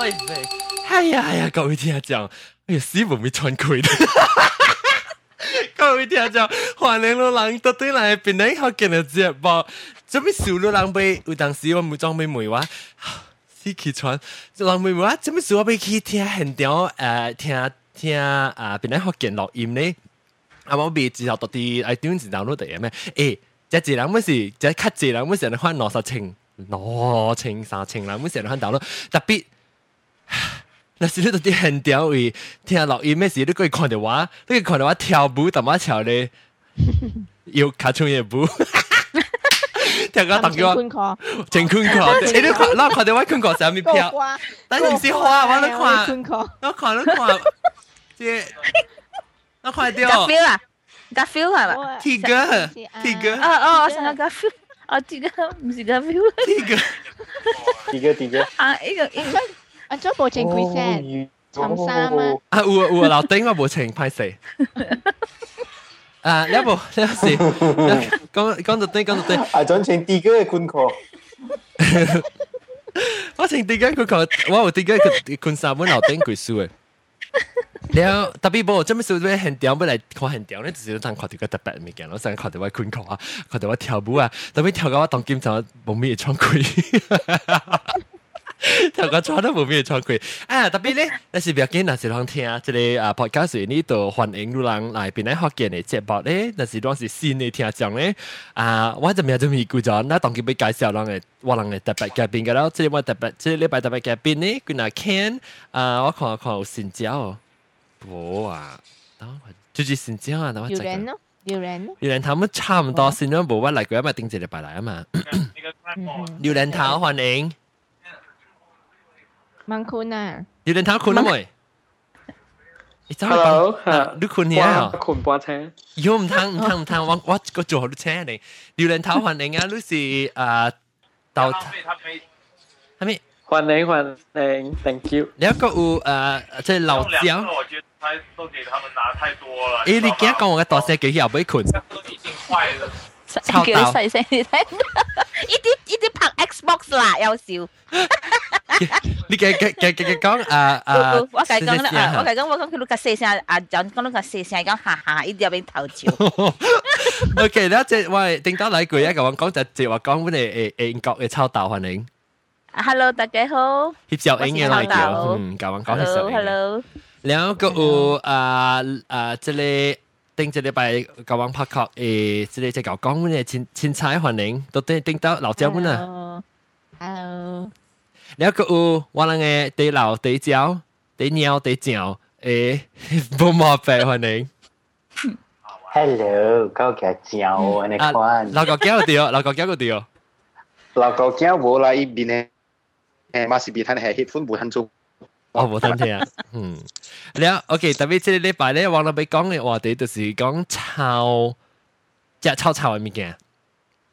喂喂，哎呀哎呀，各位听讲，哎呀，死唔会穿佢的。各位听众，欢迎老人到对嚟边呢学见嘅节目，做咩小老人被有当时我冇装俾梅话，死气喘，老梅话做咩小我被去听现场诶听听啊边呢学见录音呢？啊我未之后到啲 iTunes download 嘅咩？诶，即系人乜事，即系 cut 字人乜事，你看攞十千，攞千三千人乜事，你看 download 特别。 那是你到啲很屌位，听录音咩事，你可以看到我，你可以看到我跳舞，但我跳咧要卡通嘅舞。听个当叫我正坤课，你都看，我看到我坤课上面飘，但系唔是花，我都看，我看都看，即我看到。加 feel 啊，加 feel 系咪？T 哥，T 哥。哦哦，我想要加 feel，哦 T 哥唔是加 feel，T 哥，T 哥，T 哥。啊，呢个呢个。 安卓冇正规声，沉沙吗？啊，有啊有啊，老丁 啊冇情派死。啊，你冇你冇事，讲讲到对讲到对。啊，转成第二个困课。我成第二个困课，我有第二个困三本老丁鬼书诶。了，特别波，这么说，很屌，不来看很屌，你只是当看到个特别物件，我想看到我困课啊，看到我跳舞啊，特别跳到我当经常蒙面穿鬼。头壳喘都冇咩喘气，啊！特别咧，那是比较紧，那是啷听啊？这里啊，podcast 呢度欢迎路人来边来发见的节目咧，那是啷是新的听众咧啊！我怎么样这么古早？那当佮被介绍啷嘅，我啷嘅特别嘉宾个啦？这里我特别，这里礼特别嘉宾呢，佮那 Ken 啊，我看看有新招冇啊？等我就是新招啊，等我。有人呢？有人？有人？他们差唔多，新招无我来过，咪顶一礼拜来啊嘛。有人头欢迎。มังคุนอ่ะอยู่ในเท้าคุณนะมวยฮัลโหลดูคุณเนี่ยเหรอคุณปวดแท้ยุ่มทางทางทางว่าว่าก็จ่อดูแช่เลยอยู่ในเท้า环境啊，你是啊到系咪？欢迎欢迎，thank you。แล้วก็อูอ่า即系老椒。我觉得都给他们拿太多了。诶，你今日讲我嘅大声几后俾困。都已经坏了。 叫細聲啲聽。呢啲呢啲拍 Xbox 啦，有笑。你嘅嘅嘅嘅講啊啊！我係講啦，我係講我講佢碌架四聲啊，講講碌架四聲講下下，呢啲入邊頭條。OK，咧即喂，定得嚟句一個講講就即話講本嚟誒英國嘅臭豆歡迎。Hello，大家好。協調英嘅嚟叫，嗯，講講協調英。Hello，Hello。然後個有啊啊，即係。頂一禮拜甲阮拍客誒，即個即個講阮誒凊凊彩反應，都頂頂到老家阮啊。Hello，了閣有我人誒地老地鳥地鳥地鳥誒，無麻煩反應。Hello，搞個鳥安尼款，老個鳥對，老個鳥個對，老個鳥無啦，伊面誒，嘛是比他係喜歡無很重。我冇心聽啊。嗯，了，OK，特別即個禮拜咧，我諗俾講嘅話題就是講炒，即係炒炒嘅物件，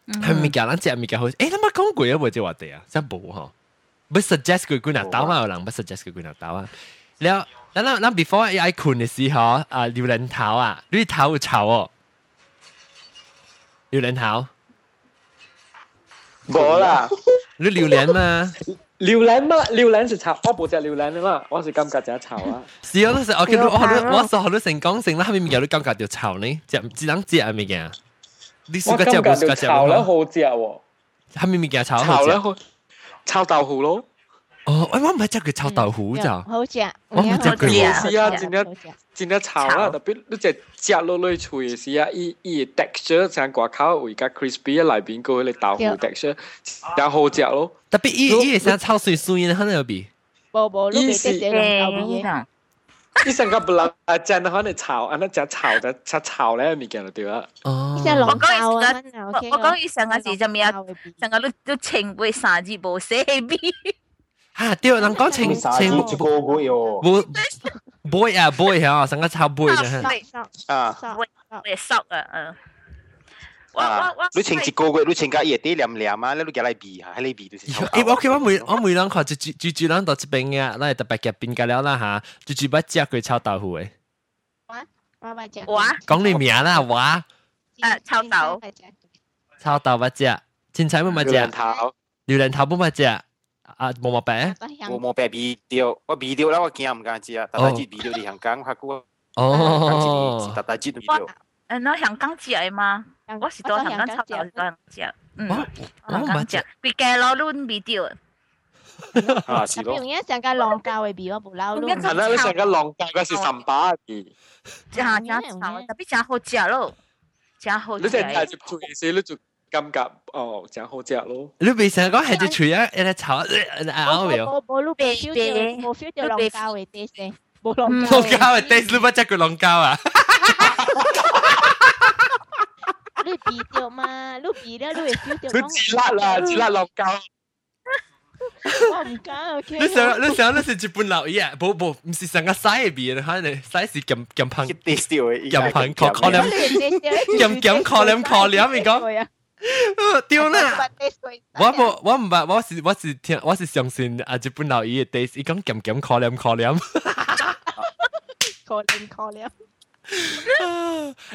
係物件，咱只物件好。誒，你冇講過啊？冇只話題啊，真冇嗬。唔 suggest 佢幾難打嘛，有人唔 suggest 佢幾難打啊。了，咱咱咱 before 一困嘅時候啊，榴蓮頭啊，你頭有炒哦，榴蓮頭。冇啦，你榴蓮嘛？榴莲嘛，榴莲是炒，我冇食榴莲的嘛，我是感觉只炒啊。是啊，都是我见到我我我好多成讲成啦，后面有啲感觉就炒呢，只只能只系咪嘅？你试过只冇试过只？炒咧好食喎，后面咪嘅炒炒咧好，炒豆腐咯。 哦，我唔係只佢炒豆腐咋？好食，我唔只佢。是啊，真係真係炒啦，特别你只食落去脆是啊，伊伊 texture 像外口會加 crispy 內邊個嗰啲豆腐 texture，又好食咯。特別伊伊係炒水水嘅，可能有比。冇冇，你別啲咁豆嘢。伊成個不能啊，真係可能炒，啊，那只炒就炒炒咧物件就對啦。哦。即係龍溝啊，我講以上嘅時就未有，成個都都情背三字冇寫邊。吓！对，人讲情情一个个哟。冇 boy 啊 boy 啊，成个炒 boy 嘅。啊。会熟啊，嗯。啊！你请一个月，你请加一啲黏黏啊，你都叫嚟比下，喺你比就是。诶，我佢我每我每人看就就就就人到这边嘅，咱系特别嘅边个了啦吓，就就不食佢炒豆腐嘅。我我不食。我讲你名啦，我。诶，炒豆。炒豆不食，青菜不乜食。榴莲头。榴莲头不乜食。 啊， 啊，毛毛白。我冇白味掉，我味掉啦，我惊唔敢知啊，但系知味掉嚟香港，佢估哦，但系知味我掉。诶，那香港食嘅嘛，我是到香港炒到是到香港食，嗯，香港食，佢嘅攞攣味掉。啊，是 Tapi 咯。 punya sangka longkau eh biwa pulau lu. Punya 系啦，你成个浪价嘅是三把嘅，真真炒，特别真好食咯，真好食。你成日接触嘅时，你就 感觉哦，真好食咯。你未成日讲系只锤啊，一只炒咬未有？ Bo bo lu be feel dia, bo feel dia Lu be- longkau eh taste eh. Bo 龙 longkau. 胶啊，taste 你乜只叫龙胶啊？ Lu bi dia ma, lu bi dia lu eh feel dia 佢自辣啦，自辣浪胶。 Oh, bukan. Okay. 你想你想你是日本老嘢，冇冇唔是成个西边，可能西是咁咁胖佢 taste 掉嘅，咁胖可可能 Jam jam call call 你咪讲 屌啦！我冇我唔係我是我是聽我是相信啊日本老嘢 taste，伊講咁咁 call 兩 call 兩。call lên call 了。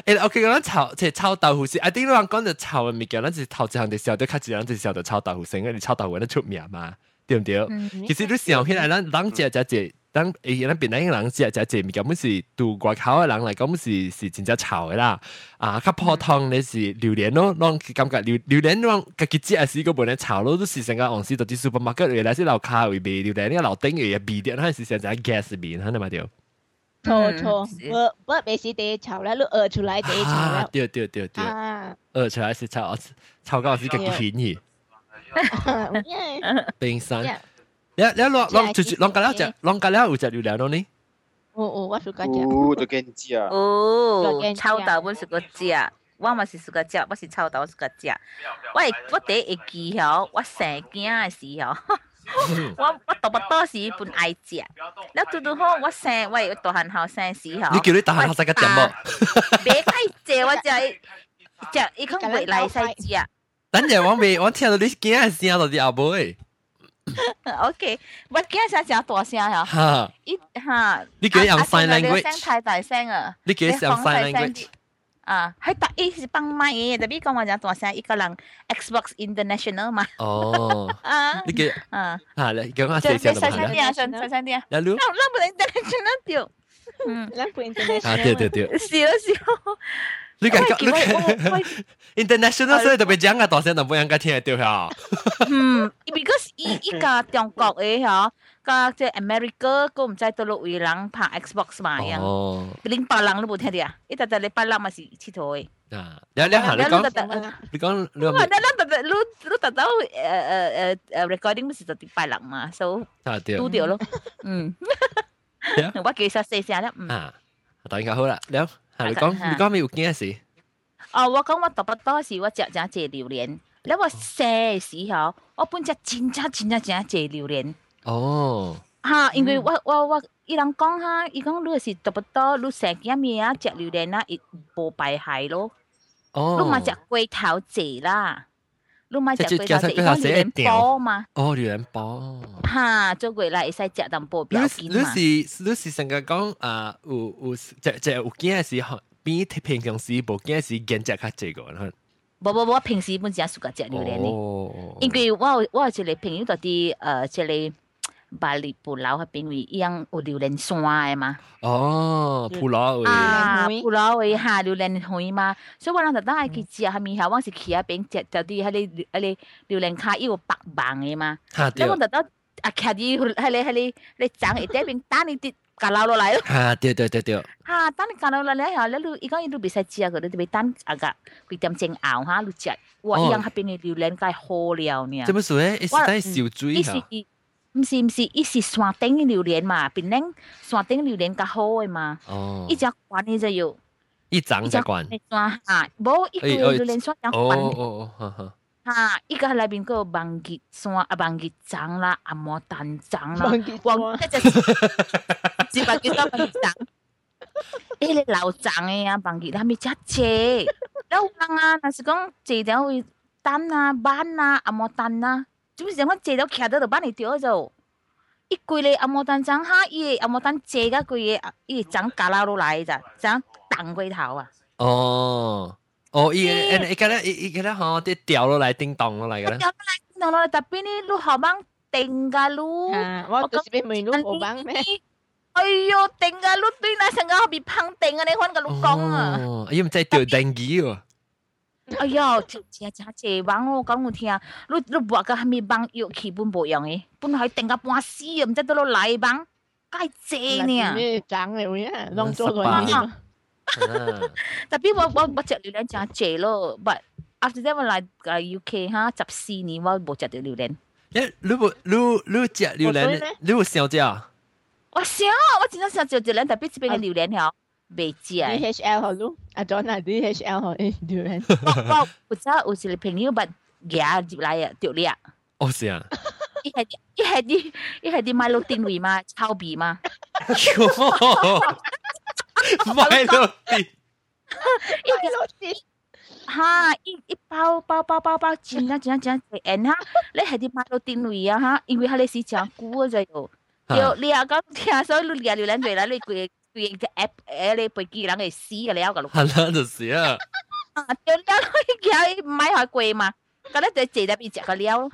誒，OK，講炒即係炒豆腐先，I think 你講講就炒嘅物件，咱是頭一項就時候都較一樣就時候就炒豆腐先，因為炒豆腐咱出名嘛，對唔對？其實你想起來，咱咱食食食，等而家变咗一个人之后就见面，咁是渡过口嘅人嚟，本是是真正吵嘅啦。啊，佢普通你是榴莲咯，让感觉榴榴莲让佢结结是一个本来潮咯，都是成个往司到啲 supermarket 原来是老卡会卖榴莲，呢个老丁嘅味点，还是成只 gas 味，听得嘛条？错错，我我，未是第一潮啦，都二出来第一潮啦。对对对对，二出来是潮，潮高是个便宜。冰山。你你攞攞住住攞架了只攞架了有只榴莲咯呢？哦哦，我 suka 食。哦，都跟你知啊。哦，臭豆本是个食，我嘛是是个食，我是臭豆是个食。我系我第一会记嗬，我生囝嘅时候，我我读不多时本爱食，แล้วတူတူ好我生我系大汉后生时候，你叫你大学生个点么？别解借我就系就伊讲回来使食。等阵我未我听到你惊系声到啲阿妹， OK，我驚聲聲大聲嗬，哈！一嚇，你叫用 sign 你 language，聲太大聲啊！你叫用 sign language，啊，係特伊是幫麥嘅，特別講話講大聲，一個人 Xbox International 嘛。哦，啊你叫啊，嚇你講下就細聲就細聲係啦。啲啊，細細聲啲啊。有咯，那那不能 International 掉。嗯，Lampu international. 啊對對對，笑笑。你讲我我讲我 international 所以特别讲个大声就冇人家听得到吓。嗯，because 依依个中国嘅嗬，个即系 America 个唔知到落位人拍 Xbox 嘛样，哦，零八人都冇听到啊！一特特你八人嘛是佚佗嘅。啊，你你行你讲特特。你讲你我讲那那特特，你你特特诶诶诶诶 recording 不是就第八人嘛，所啊对以嘟掉咯。嗯，我记实四声啦。嗯。啊，当然好啦，你 嚇你講你講咩有驚事？哦，我講我读不多時，我食食借榴蓮。你我細時候，我本只真真真真真濟榴蓮。哦。嚇，因為我我我伊人講哈，伊講你是读不多，你成幾咩啊？食榴蓮啊，亦無敗害咯。哦。你嘛食龜頭蔗啦，你嘛食即龟头蔗，伊讲榴莲波嘛。哦，榴莲波。吓，做过来会使食淡薄表你你是你是成个讲啊，有有即即有惊时候，比平常时无惊时见食较济个啦。无无无，我平时本身suka 食榴莲呢，哦。因为我我有一个朋友就啲诶，即个 巴黎布楼嗰边位一样有榴莲山嘅嘛。哦，普罗位。啊，布楼位下榴莲园嘛，所以我谂特登系去食下面下，我是去嗰边食就啲喺你喺你榴莲卡要白棒嘅嘛。吓对。咁我特登啊，徛啲喺你喺你你长一啲边打你啲架捞落嚟咯。吓对对对对。吓，等你架捞落嚟后，你你伊讲伊都别使食嘅，你别等啊个佢点正熬下，你食。哇，伊样喺边嘅榴莲梗系好料呢。做乜事咧？一时等小水吓。 唔是唔是，伊是山顶的榴莲嘛，比恁山顶榴莲较好诶嘛。哦，一只罐呢就有，一掌一管。一山下，无一个榴莲山两管。哦哦哦，哈哈。啊，一个内面个芒果山啊，芒果掌啦，啊，牡丹掌啦，芒果山，只芒果山芒果掌。伊个老长诶呀，芒果他咪加切，老长啊，那是讲坐条会单啊、板啊、啊牡丹啊。做咩事？我借到徛到度帮你掉咗，一攰你阿摩蛋长下，伊阿摩蛋借嗰句嘢，伊长架拉落嚟咋，长弹龟头啊！哦，哦，伊诶伊个咧，伊伊个咧吼，啲掉落嚟叮当落嚟嘅咧。掉落嚟叮当落嚟，特别呢，你后帮 定噶噜。啊，我就是俾妹女冇帮咩？哎呦，定噶噜对那成个后边碰定啊！你看个噜讲啊！哦，因为真系掉定机喎。 哎呦，真真真濟幫我講我聽，你你話個係咪幫要基本無用诶？本来定个半死啊，唔知到攞嚟幫，該濟呢？咩長嚟嘅？當做來嘅。Tapi 我我我食榴莲真濟咯，but after that 我嚟個 UK 哈，十四年我冇食到榴蓮。誒，你冇你你食榴莲，你有想食？我想，我真係想食榴莲，特別這邊嘅榴蓮條未食。 DHL 好咯，阿 John 啊，DHL 好诶榴莲。我我有只有一个朋友，但夹入来啊，掉咧。哦，是啊。一系一系啲一系啲买落定位嘛，炒鼻嘛。买落地，买落地，哈，一一包包包包包，真啊真啊真系 N 哈，你系啲买落定位啊哈，因为佢哋是讲古就有，有你啊讲听所以你聊聊两句啦，你佢 佢只 app 诶你背记人嘅死嘅了个咯，系啦就是啊，啊，掉了佢买开贵嘛。咁咧就借得边只个料，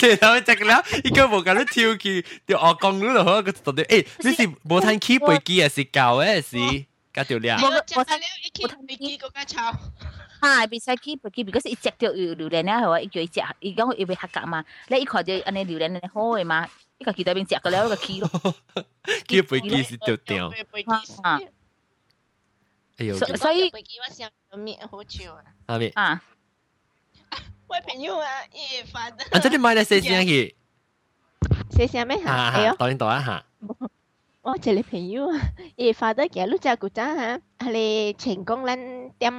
借得边只个料，依家冇咁样跳起，条鹅公嗰度好个到底，诶，你是冇睇 key 背机啊，是旧嘅是加条料。冇冇睇料，一 key 背机嗰间炒。系，别使 key 背机，because 一只条榴榴莲咧系话一叫一只，而家我要俾合格嘛，你一看就安尼榴莲你好嘅嘛， 一个记得边只个料一个 key 咯。 key 背机是掉掉。哎呦，所以背机我想面好笑啊。系咪？啊。我朋友啊，伊发的。啊，即系买嚟写声去。写声咩吓？系啊，当然当然吓。我一个朋友啊，伊发的嘅，你知古早吓，系你成功咱点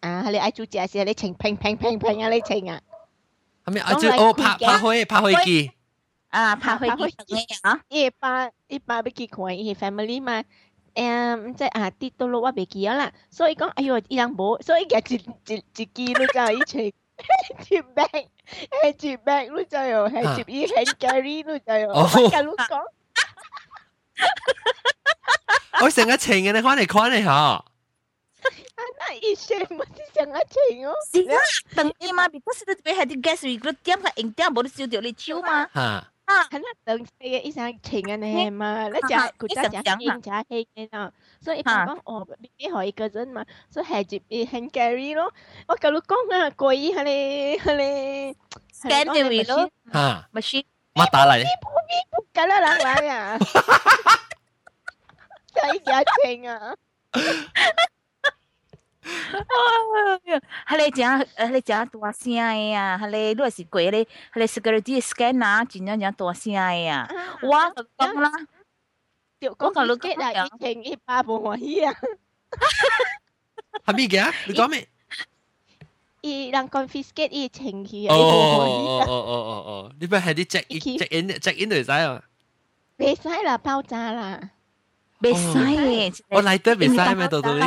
啊，系你爱做食时，你成平平平平啊，你成啊。系咪啊？就哦，拍拍开拍开机。 啊，拍开机啊！伊爸伊爸要结婚，伊 family 嘛。诶，即系啊，跌到落我未记啦，所以讲，哎呦，伊人冇，所以嘅一一一记你就以前。接 bag，系接 bag 咯就有，系接伊系 carry 咯就有。我讲你讲，我成日情嘅，你看嚟看嚟吓。啊，那以前冇是成日情哦。是啊，等你嘛，because 你边系啲 gas 如果点个影点冇得烧掉你超嘛。吓。 啊，系啦，等四嘅一生情嘅你嘛，你就佢就就应就系嘅咯，所以讲讲哦，你可以个人嘛，所以系接诶很 carry 咯。我旧老讲啊，过意系你系你 scan 掉你咯，吓，machine 乜打嚟？梗系冷嚟啊！睇假情啊！ 系你讲，系你讲大声嘅啊！系你都系过你，系你 security scan 啊，真正正大声嘅啊！我讲啦，我讲你嘅啦，以前一百无欢喜啊！系咩嘅？你讲咩？伊人 confiscate 伊情绪啊！哦哦哦哦哦！你咪系啲 check in check in check in 就使啊？未使啦，爆炸啦！未使嘅，我嚟得未使咩？到到你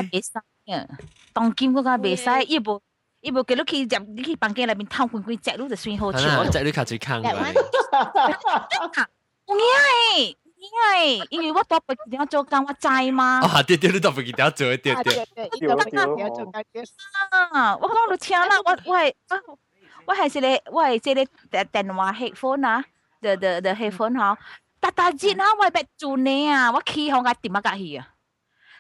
当今我讲未使，伊无伊无叫你去入，你去房间里面偷滚滚仔，你就算好笑。我仔你卡最坑。我咩？咩？因为我做不一条做工，我在吗？啊！对对，你做不一条做，对对对。我刚都听啦，我我我还是来，我还是在在电话 headphone 啊，the the the headphone 哈。大大姐，我为乜做你啊？我起房间点乜架戏啊？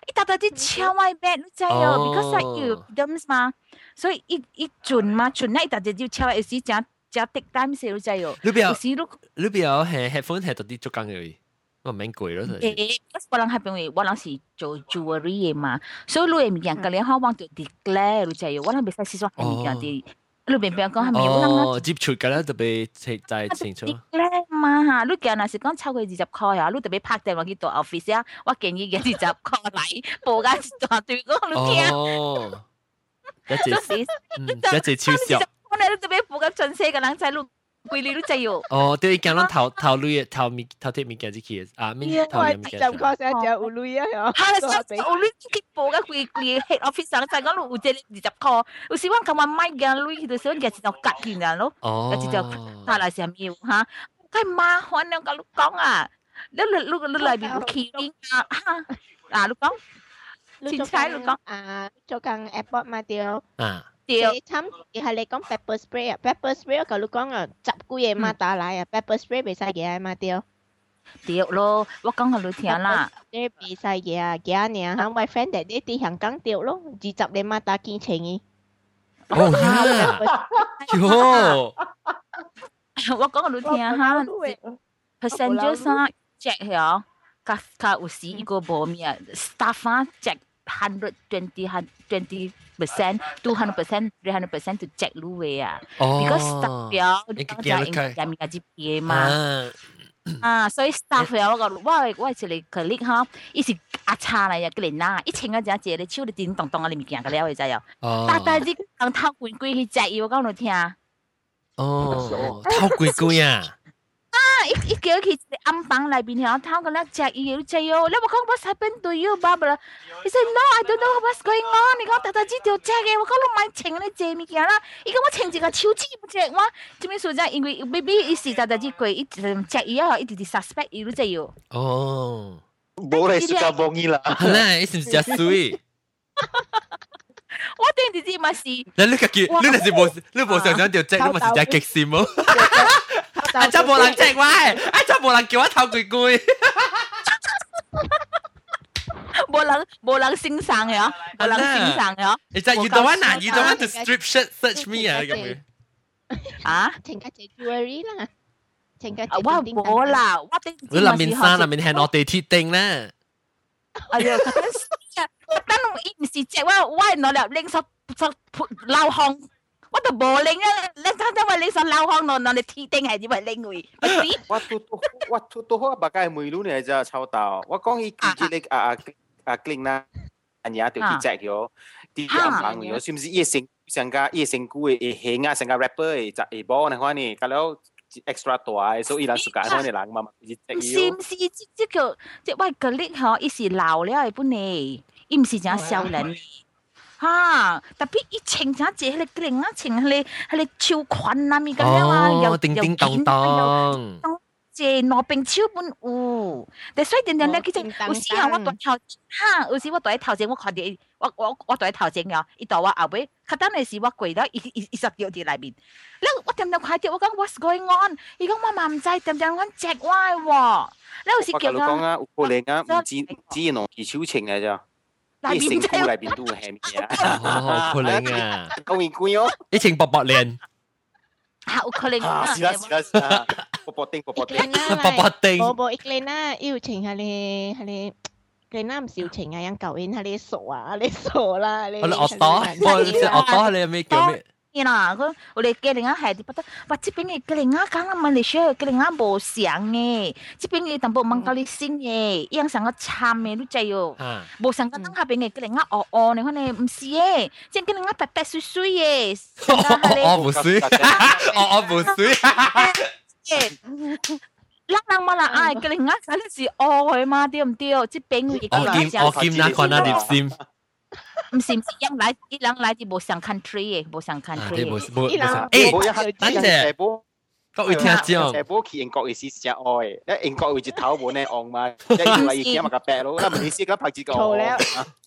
一打打啲超外邊，你知哦，because 係要 dams 嘛，所以一一轉嘛，轉咧一打就要超有時正正 take time 先你知哦。你邊有？時都你邊有係 headphone 係到啲足夠嘅，我唔免貴咯。誒，我諗係因為我諗是做 jewelry 嘅嘛，所以你係唔樣嘅，你可望到 declare 你知哦，我諗未使試咗係唔樣啲。你邊邊講係咪？哦，接觸嘅咧特別清就係清楚。叻嘛哈，你今日是讲超过二十块啊，你特别拍電話去到 office 啊，我建議嘅二十塊嚟報間大對嗰你聽。哦，一隻 嗯一隻超少。我哋特別報間盡寫嘅人仔路。为你都只要。哦，对，伊讲咱头头镭头咪头贴咪件子去啊，咪头咪件子。就靠先就有镭啊，吓！哈，有镭去报个贵贵 head office 上，再讲路有只二十箍，有时我讲话买件镭去到时，我件子就夹去啦咯，件子就他来先要哈，太麻烦了，甲你讲啊，你你你你来边有起面啊哈，啊，你讲，前妻你讲啊，做工 airport 嘛对。啊。对这参系你讲 pepper spray 啊，pepper spray 我讲你讲啊，十几个嘛打来啊，pepper spray 未使嘅嘛对。对咯，我讲下你听啦。你未使嘅啊，嘅啊呢，吓我 friend 哋啲啲香港对咯，二十你嘛打见情嘅。哦呀，哟，我讲下你听下，percentage 啊，check 咗，加加有时一个无咩，staff 啊 check hundred twenty twenty percent two hundred percent three hundred percent to jackie 我告诉你听哦他违规呀一一幾日喺啲暗房內邊嘅，偷佢嗱只嘢，就只有。咁我講，what happened to you，bubble？佢話 no，I don't know what's going on。佢講，但係只條蛇嘅，我講你唔好情呢蛇物件啦。依家我情自己嘅手指唔正喎。點解所以因為 baby 意思就係只鬼，佢只嘢係一啲 suspect，而唔係哦，冇理由幫你啦。嗱，just do it。我定直接咪是。你你个叫你系冇你冇想想条只，你咪是只极闪咯。啊！真冇人只我，啊！真冇人叫我偷鬼鬼。冇人冇人欣赏嘅，冇人欣赏嘅。你真 you don't want 啊？You don't want to strip shirt search me 啊？咁样啊？请家姐 jewelry 啦，请家姐。我冇啦，我定。你林面衫林面系我哋铁定咧。哎呀， 等等，伊唔是隻我，我係攞嚟拎索索流汗。我都冇拎啊！你睇睇話你想流汗咯，攞你鐵定係點為拎佢？我都都我都都好白解梅魯呢就臭到，我講伊記住你啊啊啊 clean 啦，人家條鐵隻咗，啲人忙咗，是唔是？伊成成家伊成股嘅戲啊，成家 rapper 嘅就係波呢款呢，咁樣 extra 大，所以人世界可能人嘛嘛，唔是唔是，即即叫即喂個力嗬，伊是老了嘅本嚟，伊唔是净少人。哈，特别一穿只只迄个领啊，穿迄个迄个秋裙啊，咪咁样啊，又叮叮当当，即攞冰超本有，但所以点点咧，其实有时候我大头，哈，有时我大头前我看到，我我我大头前嘅，伊到我后尾，佢等阵时我跪到，伊伊伊实掉啲里面，你我点点看到，我讲 what's going on？伊讲我嘛唔知，点点我只歪喎，你有时叫我讲啊，有可能啊，唔知只系攞手情嘅咋。 里边成股里边都会系咩啊？好可能啊！讲完贵哦，一情薄薄脸，好可能啊！是啦是啦是啦，薄薄丁薄薄丁，薄薄丁，薄薄一个啦，要情系你系你。佢啱唔少情啊，人旧年系你傻啊，你傻啦，你。我哋恶多，我哋恶多，你有咩叫咩？ 啦，佢我哋嘅另外系啲不得，哇！这边嘅嘅另外讲啊，马来西亚嘅另外无相嘅，这边嘅淡薄问到你先嘅，一样成个惨嘅都制哦，无相个等下边嘅嘅另外哦哦，你看你唔是嘅，即系嘅另外白白水水嘅，哦唔水，哦哦唔水，人人嘛啦，唉，嘅另外嗰啲是哦佢嘛，对唔对？这边嘅我见我见那看那碟先。 唔是唔是，人来一人来啲无上 country 嘅，无上 country 嘅。诶，等阵，各位听众，诶，波去英国嘅事是真爱，诶，英国会接头本咧昂嘛，即系要嚟见埋个白佬，咁唔意思咁拍子个。错了，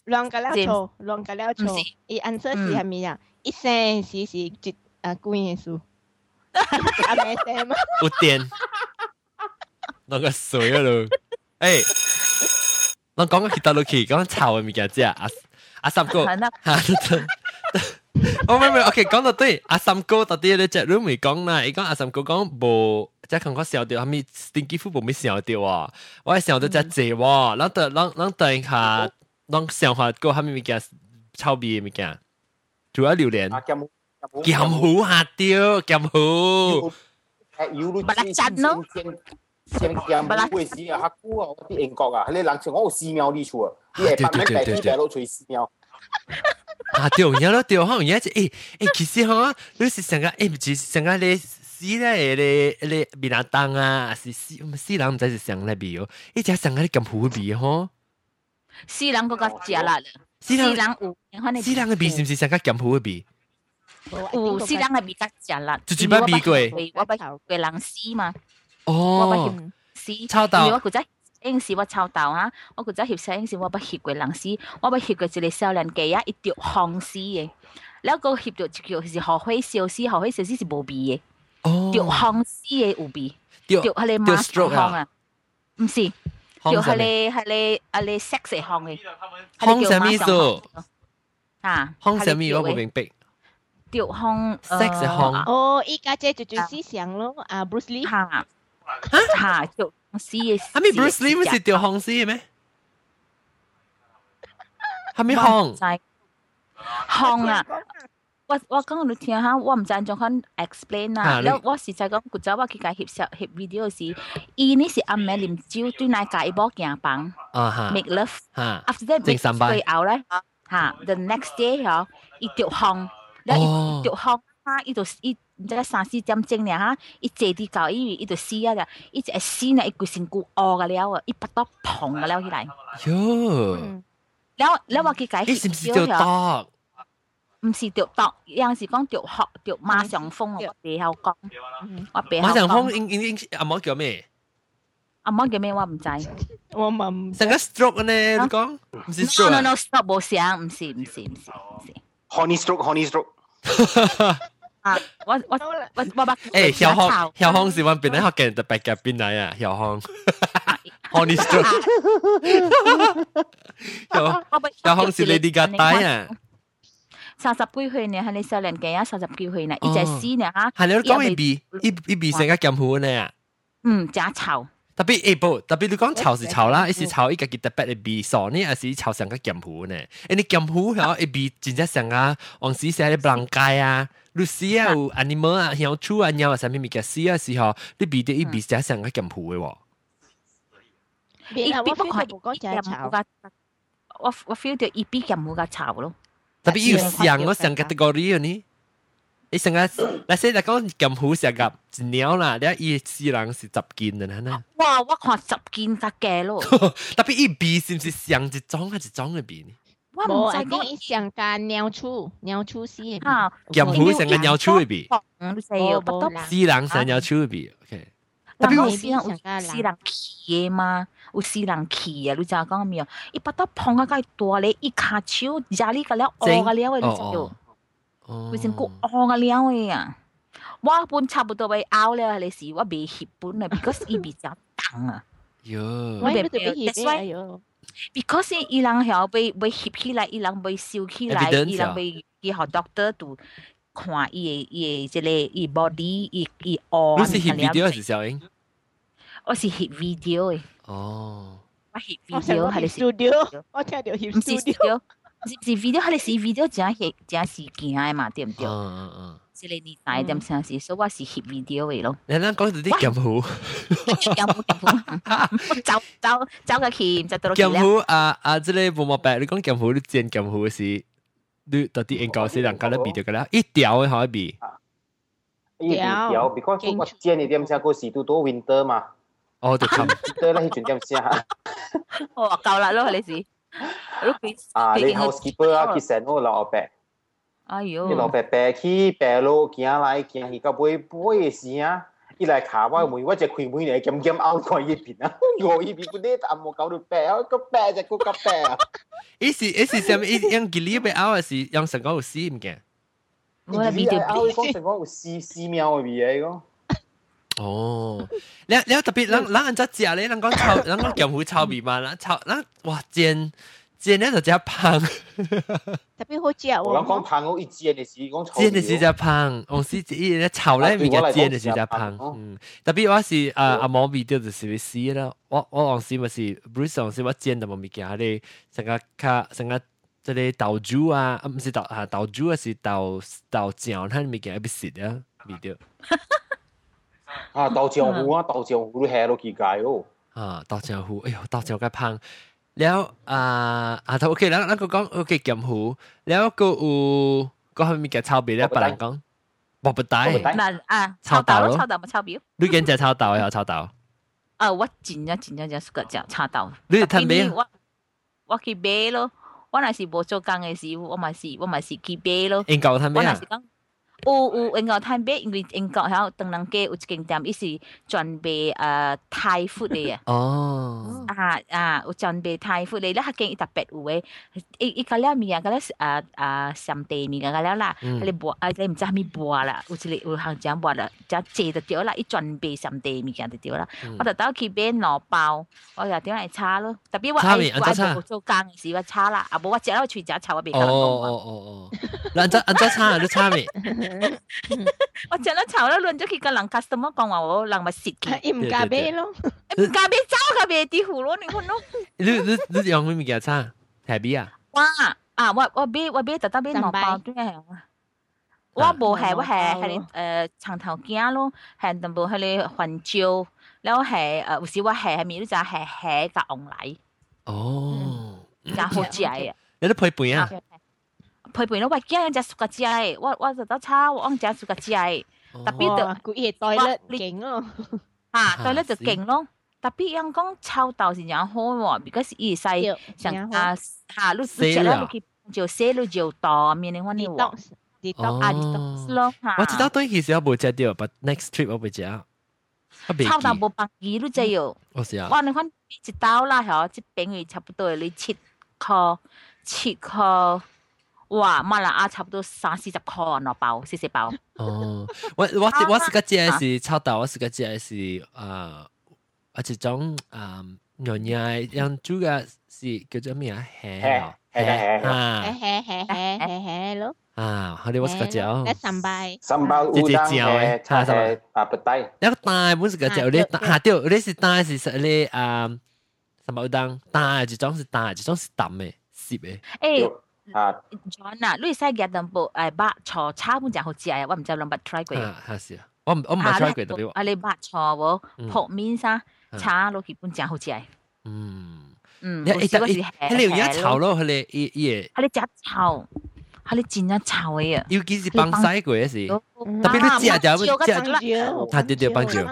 两个了错，两个了错。伊 answer 是系咪啊？一生是是一啊几年数？阿咩声嘛？有电，那个水啊咯，诶，我讲个其他落去，讲炒嘅物件啫，阿。 阿三哥，吓！我唔唔，OK，讲到对，阿三哥到底咧只 room 咪讲啦，伊讲阿三哥讲无，即系感觉笑掉，系咪 stinky food 无咪笑掉啊？我系笑到只谢喎，然后等，然然等下，让想法个系咪物件臭味嘅物件，主要榴莲，咸糊下掉，咸糊，不拉真咯。 先咸糊嘅时啊，黑菇啊，啲英国啊，你人情我有寺庙呢处啊。啲系百蚊地啲大佬随寺庙。啊对，有咯对，可能而家诶诶，其实嗬，你是成个诶唔是成个你死咧咧咧米兰当啊，是死死人唔知是成咧味哦，一只成个啲咁好味嗬。死人嗰个食啦，死人有，死人嘅味是唔是成个咁好嘅味？有死人嘅味较食啦，就只捌味过，我捌过人死嘛。 我不嫌死，抄到。我古仔应是我抄到啊，我古仔嫌死，应是我不嫌贵人死，我不嫌贵就嚟少人计啊，一条行事嘅。你ล้วก็หยิบจุดจุดคือหอหวยเซลซี่หอหวยเซล你啊你คือโบบีเดียวฮองซี่เออบีเดียวฮัลเลมาสตรอง 吓吓条红丝嘅，系咪 Bruce Lee 唔是掉红丝嘅咩？系咪红？红啊！我我讲你听下，我唔知种款 explain 啊啊。你แล้ว我实际讲，古早我去介翕相翕 video 时，伊呢是暗暝啉酒，对奶介波行房啊哈 make love。哈， after that 正三拜最后咧吓，the next day 嗬，伊条红，แล้ว伊哦条红啊，伊就伊 毋知三四点钟尔哈，伊坐伫到，因为伊就死啊啦，伊就死呢，伊规身躯乌个了啊，伊巴肚膨个了起来。哟，了了我去解你是毋是着毒？毋是着毒，有阵时讲着學着馬上風，我背後講，我背後馬上風英英英阿媽叫咩？阿媽叫咩？我唔知，我唔成個 stroke 呢？你講唔是 stroke？No no no stroke 冇想，唔是唔是唔是唔是。Honey stroke，honey stroke。啊，我我好啦，我我把诶，小红小红是揾边咧学嘅特别嘅边嚟啊？小红，honey stroke，小小红是 Lady Gaga 啊？三十几岁呢，系你少年嘅啊，三十几岁呢，一只屎呢吓，系你讲一比一一比成个剑湖呢啊？嗯，假臭， tapi eh bo tapi lu kong chao si chao la is chao i ka ki tapet e bi so ni as i chao sang ka kiam hu ne. E ni kiam hu ha e bi jin ja sang a ong si sa le blang kai a. Lu si a u animal a hiao chu a nyao sa mi mi ka si a si ha ni bi de i bi hmm. ja sang ka kiam hu e wo. I bi bo ka bo ka chao. ga wa wa feel the i bi kiam hu ga chao lo. Tapi i sang o sang category ni. 你成个，嗱先嚟讲剑湖成个一鸟啦，你一世人是十件嘅啦。哇！我看十件得嘅咯，特别一比是唔是上一种还是种嘅比呢？我冇唔知讲系讲一上架鸟出鸟出丝嘅，吓。剑湖成个鸟鼠嘅比，嗯，你死不得啦，世人成鸟鼠嘅比，OK。特别有别私人有私人企嘅嘛，有私人企啊！你知影讲咩啊？伊不得碰啊，介大咧，伊骹手家里个了恶个了嘅，你知道？ 哦佢先个恶个了嘅啊！我本差不多被拗了，你时我未翕本啊，because 伊比较重啊哟我，以为特别 That's 热 why- 哎呦， ，because 伊人系被被翕起来，伊人被烧起来， Evidence 伊人被伊学 doctor 度看伊嘅伊嘅即个伊 body 伊伊恶。你是 hit video 还是小英？我是翕 video 嘅，哦，我翕我成 video 个系你 studio，我听到 hip 唔是 studio， studio，唔 是唔是 video，系你是 video 真系真是件嘅嘛，对唔对？嗯嗯即系你大点先是，所以我是翕 video 嘅咯。嗯，你啱讲到啲剑湖，有冇有冇？走走走个钳就到到剑湖啊啊！即系冇冇白，你讲剑湖，你剪剑湖是，你到底应该是人家咧比到嘅啦，一条嘅可以比，伊条，because 我煎你点先个时都多 winter 嘛，哦就冚，对啦，迄阵点先我话够啦咯，你是。 如果啊，你 housekeeper 啊，其实我老伯，哎呦你，老伯伯去白路行来行去到尾尾嘅时啊。伊来卡我门，我只开门嚟兼兼拗过一边啊！我一边嗰啲阿冇搞到白啊，个白就个个白啊！一是一是什么？一用吉利被拗还是用成个有死唔惊？我嘅 video 拗讲成讲有四四秒嘅味嚟讲。 哦，你你特別人人人只食咧，人講臭，人講劍湖臭味嘛，人臭人哇煎煎咧就只香，特別好食我諗講喎，棒我一煎嘅時講臭煎嘅是只香，往時一咧臭咧咪嘅煎嘅是只香，嗯，特別我是啊阿毛味道就是會死啦，我我往時咪是 Bruce 往時我煎就冇物件，你成個卡成個即係豆豬啊，啊唔是豆啊豆豬啊是豆豆醬，睇物件一別食啊？味道。啊，豆漿糊啊，豆漿糊你下落去解哦。啊，豆漿糊，哎呦，豆漿介香。了啊，啊，頭 OK，咱咱個講 OK 鹹糊，了個有個後面嘅炒餅咧，別人講薄不帶，嗱啊，炒豆咯，炒豆冇炒表。你今日炒豆又炒豆？啊，我真正真正就個只炒豆。你睇咩？我我去買咯，我若是無做工嘅時，我咪是我咪是去買咯。應夠睇咩啊？有有英國探貝，因為英國喺東南街有一間店，伊是專賣誒泰 food 嘅啊。哦，啊啊，有專賣泰 food 嘅，咧迄間伊特別有誒，伊伊個了物件，個了啊啊上地物件個了啦，嗯迄個薄啊，你唔知蝦米薄啦，有一個有行只薄啦，只借就掉啦，伊專賣上地物件就掉啦。我就到去買兩包，我就點嚟炒咯。特別我炒麵愛我安怎炒愛做工時我炒啦，啊無我食了喙食炒我袂哦哦哦哦，那安怎安怎差你差未？我食了炒了，乱咗去个人 customer 讲话我人咪蚀嘅，伊唔加俾咯，唔加俾走个俾啲糊咯，你看咯。你你你用咩物件差？台币啊？哇啊！我我买我买特登买两包对系。我无系我系系诶长头镜咯，系淡薄系你环椒，然后系诶有时我系系咪你就系系夹红奶，哦，加好食嘅。你都配饭啊？ 配饭咯，我惊只熟个食嘅，我我就得炒我只熟个食嘅，特别就佢嘢袋咧劲咯，吓对咧就劲咯。特别人讲臭豆是样好喎，because 伊细像啊吓，你你食咧你去就写你就多面你揾你喎。啲多啊啲多咯吓。我知道对其实我冇食到，but next trip 我会食。我未臭豆冇百二都只要。我试下。哇！你看一刀啦，嗬，即饼鱼差不多你切颗切颗。 哇，马来亚差不多三四十块攞包，四四包。哦，我我我是个食的是臭豆，我是个食的是啊，啊一种啊肉嘢，样煮嘅是叫做咩啊？虾啊，虾啊，系系系系系系咯。啊，我哋我是个食。咧三拜。 Sambal udang eh, eh, uh, petai. 一个大本是个食，你下掉，你是大是实你啊，什么 udang 大，一种是大，一种是淡嘅，湿嘅。诶。 啊，John 啊，你使嘅淡薄誒白菜炒本就好食啊，我唔知諗捌 try 過。啊，係是啊，我唔我唔係 try 過特別。啊，你白錯喎，撲面沙炒落去半就好食。嗯嗯，你你你你而家炒咯，佢哋伊伊嘅。佢哋食炒，嚇你剪一巢嘅嘢。尤其是放西鬼嘅時，特別你剪就剪，他對對放蕉。你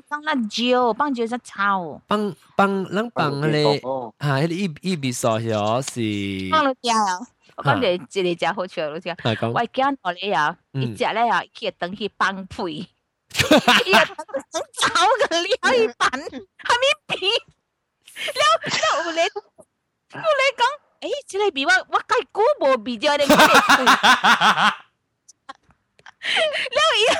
講辣椒，放蕉一巢。放放啷放咧？嚇，迄個一一比少少是。放落掉。我感覺一個真好笑，老師。我驚我咧呀，一隻咧呀，去等去放屁。一隻走個了一半，還沒屁。了了，我咧，我咧講。eh sila bi wa wa kai ku bo bi ada lah, iya.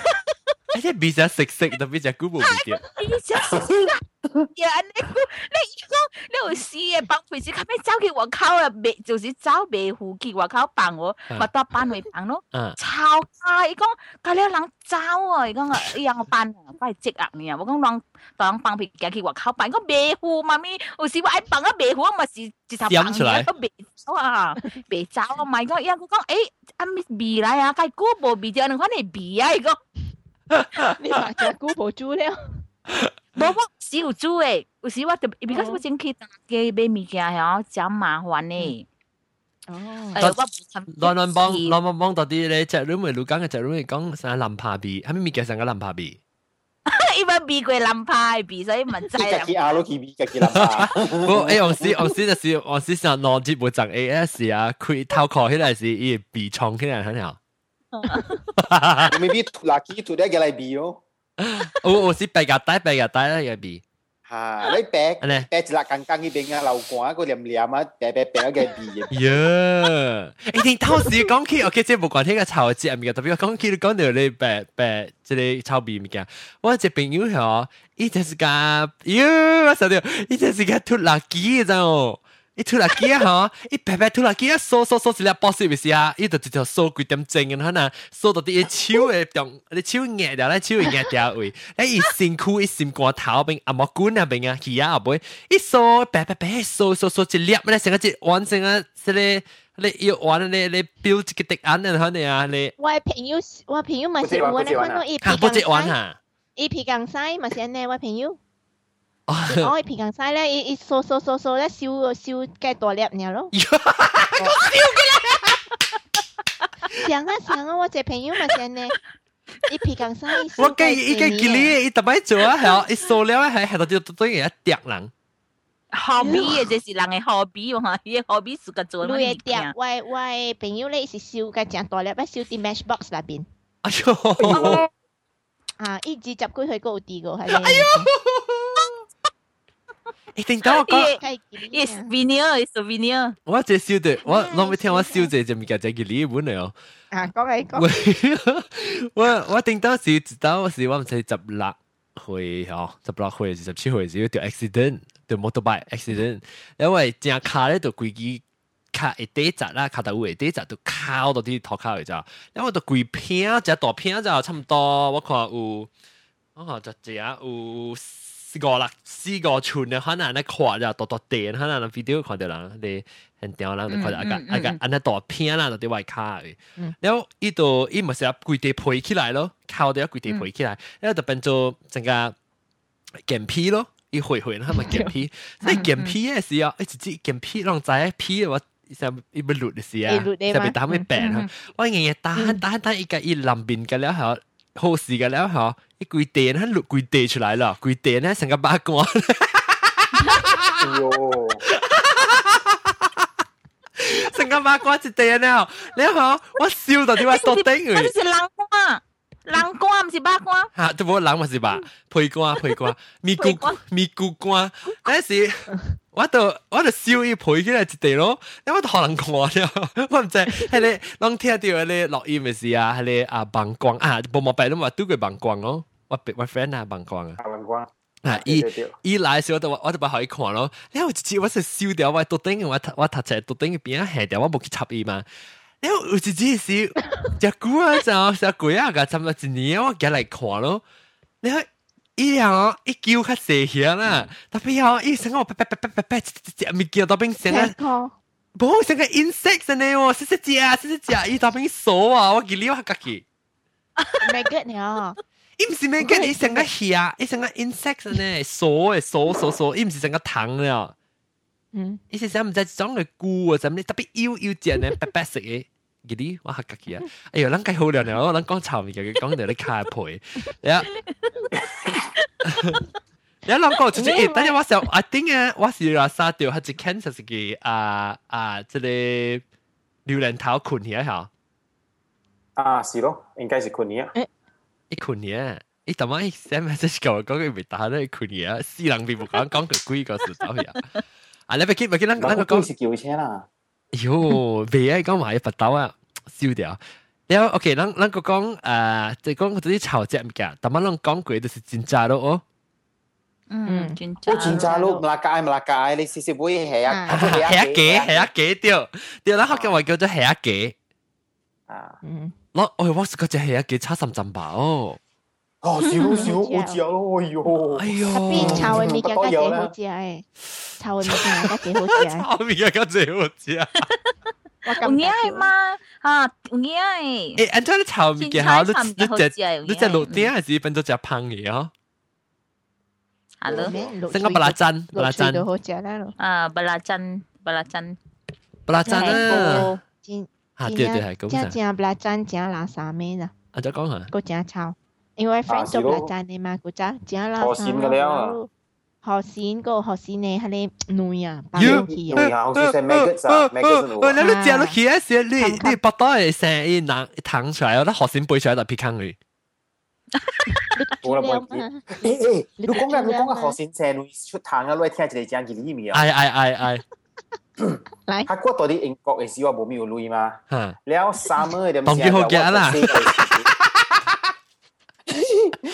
你且比较食食，特别只古木一点。比较食食，呀！你古，你一个，你有事嘅帮回时，佢咪走去我靠啊！未就是走未胡去我靠帮我，咪多帮咪帮咯。超啊！伊讲，佢呢人走啊！伊讲，哎呀，我帮，快接啊你啊！我讲，人当帮皮夹去我靠帮，我未胡妈咪，有时我爱个啊未胡，咪是就头帮你，我未走啊，未走啊！咪讲，伊讲，诶，阿咪未来啊，佢古木未掉，你看你啊？伊。你话只估无猪了。冇我是有煮诶，有时我特别，because 我先去当嘅买物件系真麻烦诶。哦，乱乱帮乱乱帮到啲咧，只 room 咪老讲嘅只 room 咪讲成蓝帕比，系咪物件成个蓝帕比？因为比过蓝帕比，所以唔知。自己阿佬佢比自己蓝帕。我诶，我时我时就是我时成攞节目赚 A S 啊，佢头壳起来是伊鼻冲起来很好。 Maybe laki tu dia galai bi 哦。我我是白夹带白夹带啦嘅鼻。吓！你白白一粒刚刚嗰边啊，流汗个黏黏啊，白白白嘅鼻嘅。呀！一定当时讲起，OK，即系冇关系个炒节物嘅，特别讲起你讲到你白白即系炒鼻物嘅，我只朋友系伊就是个，呀！我受到，伊就是个脱垃圾嘅啫。 伊拖拉机啊嗬，伊白白拖拉机啊，扫扫扫一粒波士咪是啊，伊就直条扫几点钟嘅，可能扫到啲手嘅中，啲手压掉咧，手压掉位，诶伊辛苦伊心肝头边阿莫管啊边啊，佢啊后尾一扫白白白扫扫扫一粒咧，成个只完成啊，即系你要玩你你标一个敌人啊，可能啊你。我朋友我朋友咪是玩咧，看到伊皮更西，伊皮更西咪是呢，我朋友。 我平衡晒咧，一一掃掃掃掃咧，燒燒雞大粒嘢咯。我燒嘅啦！上啊上啊，我隻朋友咪上呢，一平衡晒。我計一個吉利，一特別做啊，係啊，一掃了係係到啲對嘢一跌人。hobby 嘅，這是人嘅 hobby 喎，伊嘅 hobby 是個做乜？喂喂，朋友咧是燒嘅正大粒，一燒啲 matchbox 那邊。哎呦，啊，一直集佢去嗰度啲個係。哎一定等我講。係伊 souvenir，伊 souvenir。我這燒的，我諗你聽我燒這隻物件就叫日本嚟哦。啊，講嚟講。我我頂到是知道是我唔使十六歲哦，十六歲是十七歲時條 accident，條 motorbike accident，因為正卡咧就規支卡一底扎啦，卡到位底扎就靠到啲托卡嚟咋，因為就規片只大片就差唔多，我看有我看就只有。四个啦，四个寸嘅可能咧看就多多电，可能 video 看到啦，你很屌啦，你看到啊个啊个安尼大片啦，就啲外卡嘅。然后依度依咪成日跪地陪起来咯，靠到一跪地陪起来，然后就变做成个镜片咯，一回回佢咪镜片，所以镜片嘅时候，一直接镜片让仔片我。上一不录嘅时啊，上面打咩病？我日日打打打一个一两边嘅了后。 好事嘅了嗬，一攰地咧录攰地出来了，攰地咧成个八卦。哎呦！成个八卦一地了，你嗬，我笑到点解多顶佢？嗰啲是冷瓜，冷瓜唔是八卦。吓，都冇冷咪是吧？配瓜配瓜，咪咕咪咕瓜，嗰时。 我喺度我喺度笑佢陪住你一地咯你我可能人讲我我唔知系你窿听下啲你落意咪知啊系你啊帮光啊冇毛病都话都佢帮光咯我俾我 friend 啊帮光啊帮光啊依依来时我就我就不可以看咯你好我直接我识笑掉我笃定我我读册笃定别人黑掉我冇去插伊嘛你好我直接是只故啊就系我想讲个差唔多一年我夹嚟看咯你喺伊啊，一叫较细声啦，特别哦，伊成个啪啪啪啪啪啪，只物件到边成个，冇成个 insect 呢喎，细细只啊，细细只，伊到边数啊，我记你我家己。maggot 呢？伊唔是 maggot，伊成个虾，伊成个 insect 呢，数诶数数数，伊唔是成个糖了。嗯，伊是想唔知装个菇啊，怎呢？特别腰腰只呢，白白色嘅。 嗰啲我嚇家己啊！哎呦，咱計好涼涼，咱講炒面嘅，講到你卡陪，你啊，你諗過就係，但係我想，I think 啊，我是話沙掉，係只 Kansas 嘅啊啊，即係榴蓮頭困起嚇。啊，是咯，應該是困起啊。一困起啊！伊特晚 send message 講講佢未打咧困起啊，四人並冇講講佢幾個時走去啊。啊，你咪記咪記，咱咱個講是叫車啦。哟，未啊，讲埋佛豆啊，烧掉。然後 OK，咱咱個講誒，就講嗰啲炒隻物件，但係咱講過就是煎炸咯哦。嗯，煎炸。煎炸咯，唔拉街唔拉街，你試試杯係啊，係一幾係一幾掉掉，咱學嘅話叫做係一幾。啊，嗯，我我我嗰隻係一幾差三針吧哦。哦，少少我知咯，哎呦，哎呦，特别炒嘅物件家几好食诶，炒嘅物件家几好食。炒面嘅家几好食。有影系嘛？啊，有影诶。诶，按照你炒面嘅好，你你只你只路点还是变咗只胖嘅哦？Hello，成个巴拉珍，巴拉珍都好食啦咯。啊，巴拉珍，巴拉珍，巴拉珍啊！真啊，对对系咁真正巴拉珍正拉沙咩啦？啊，再讲下。个正炒。 因為 friend 做嚟就係你嘛，古仔，只係啦。河線嘅了，河線個河線呢，係你女啊，白人去啊。女啊，好似係 maggots 啊，maggots 女。你你食落去嗰時，你你擘大嚟成一攏淌出來，那河線背出來就撇坑去。我啦冇見。誒誒，你講嘅你講嘅河線成女出糖啊，你聽一個講幾厘米啊？係係係係。來，他過到啲英國嘅時候冇咩有女嘛？嚇，然後 summer 嘅唔知啊，我唔知。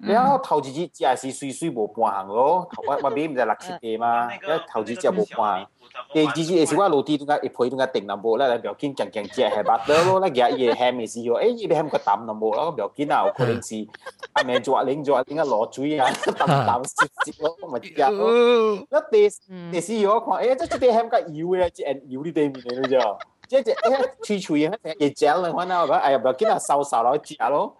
你要投资机只是水水无搬行咯，头 我我买唔在六七地嘛，要投资机无搬行。也是我落地都个一配都个定那无，那来表紧强强只系白得咯，那伊也咸的时候，哎，伊咸个淡那无，那个 表紧啊，可能是 阿妹做阿玲做阿玲个落嘴啊，淡淡湿湿咯，咪只咯。那第第四我看，哎，这只咸个油嘞，只油哩对面嘞，你知？即只誒吹吹啊，亦食兩款啊，哎呀，唔要緊啊，掃掃落食咯。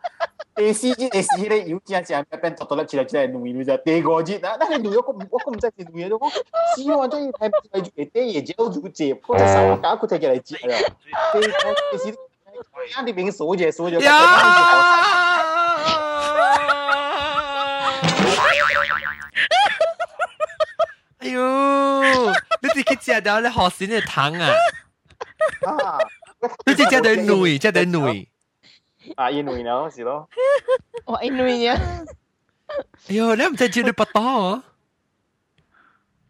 第四日第四日有正正變突突啦，起來起來女女啫。第五日啊，那係女我我我唔知係女嘅，我希望將要睇睇住啲嘢只好做接，或者掃搞佢睇起來接啦。第第四啱啲名數啫，數咗。哎呦，你自己食到你學線嘅糖啊！啊，你只只对女，只对女。啊，因为咯，是咯。我因为啊，哎呦，你唔知接你不多。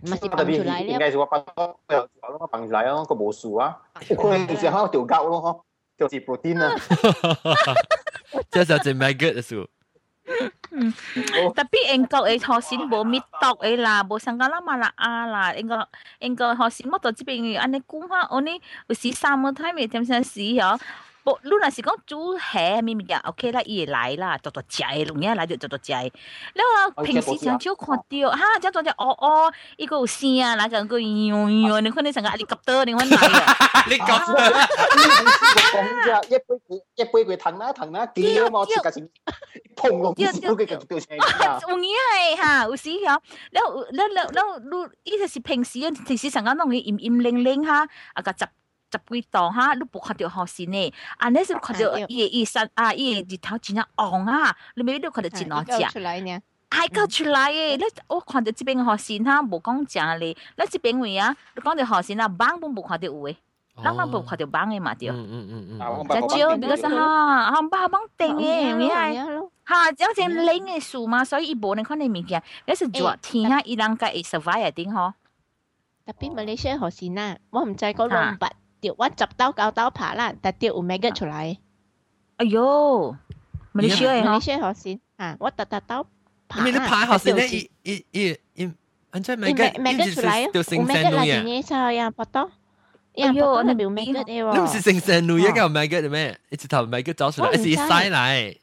咪是放出来了。应该是我把多，我放出来咯，个无数啊。可能就是喺度调高咯，就是 protein 啊。这就系 maggot 嘅数。 Oh. tapi engkau eh, ấy họ xin bố mít tóc ấy là bố sang gala mà là à là engkau engkau họ xin mất tóc chỉ bên người anh ấy cũng ha, ông ấy xí sao mà thay mình thêm sang xí hả 不，你若是讲煮虾咪咪呀，OK 啦，伊会来啦，做做食嘅，龙嘢来就做做食嘅。你话平时常少看到，哈，只做只哦哦，伊个有声啊，嗱个个样样，你看你成个阿里夹多，你看嚟啊，你讲讲啫，一杯一杯佢腾啦腾啦，几啊嘛，切架成砰落啲都佢继续掉出嚟。有嘢系吓，有时嗬，你你你你，伊就是平时啊，平时成个弄嘅阴阴灵灵哈，啊个十。 十几度哈，你不看到好事呢。啊，那是看到一一三啊，一日头真正红啊，你未必看到真好食。还搞出来耶！那、我看到这边好事哈，无讲正哩。那这边位啊，你讲到好事啊，网本不看到有诶。咱们不看到网的嘛，对。嗯嗯嗯嗯。就比如说哈，哈把网顶的，你看，哈，有阵冷的树嘛，所以一波你看那物件，那是热天啊，伊人家会 survive 顶好。特别马来西亚好事呐，我唔知个龙白。啊我执刀搞刀扒烂，它掉乌麦格出来。哎呦，没得血，没好鲜啊！我打打刀爬烂，爬好鲜呢！一、一、一、一，而且没个没个出来，乌麦格烂成呢样，跑到样跑到那没有麦格诶！我那不是新鲜乌叶，搞麦格的咩？一直淘麦格找出来，是塞来。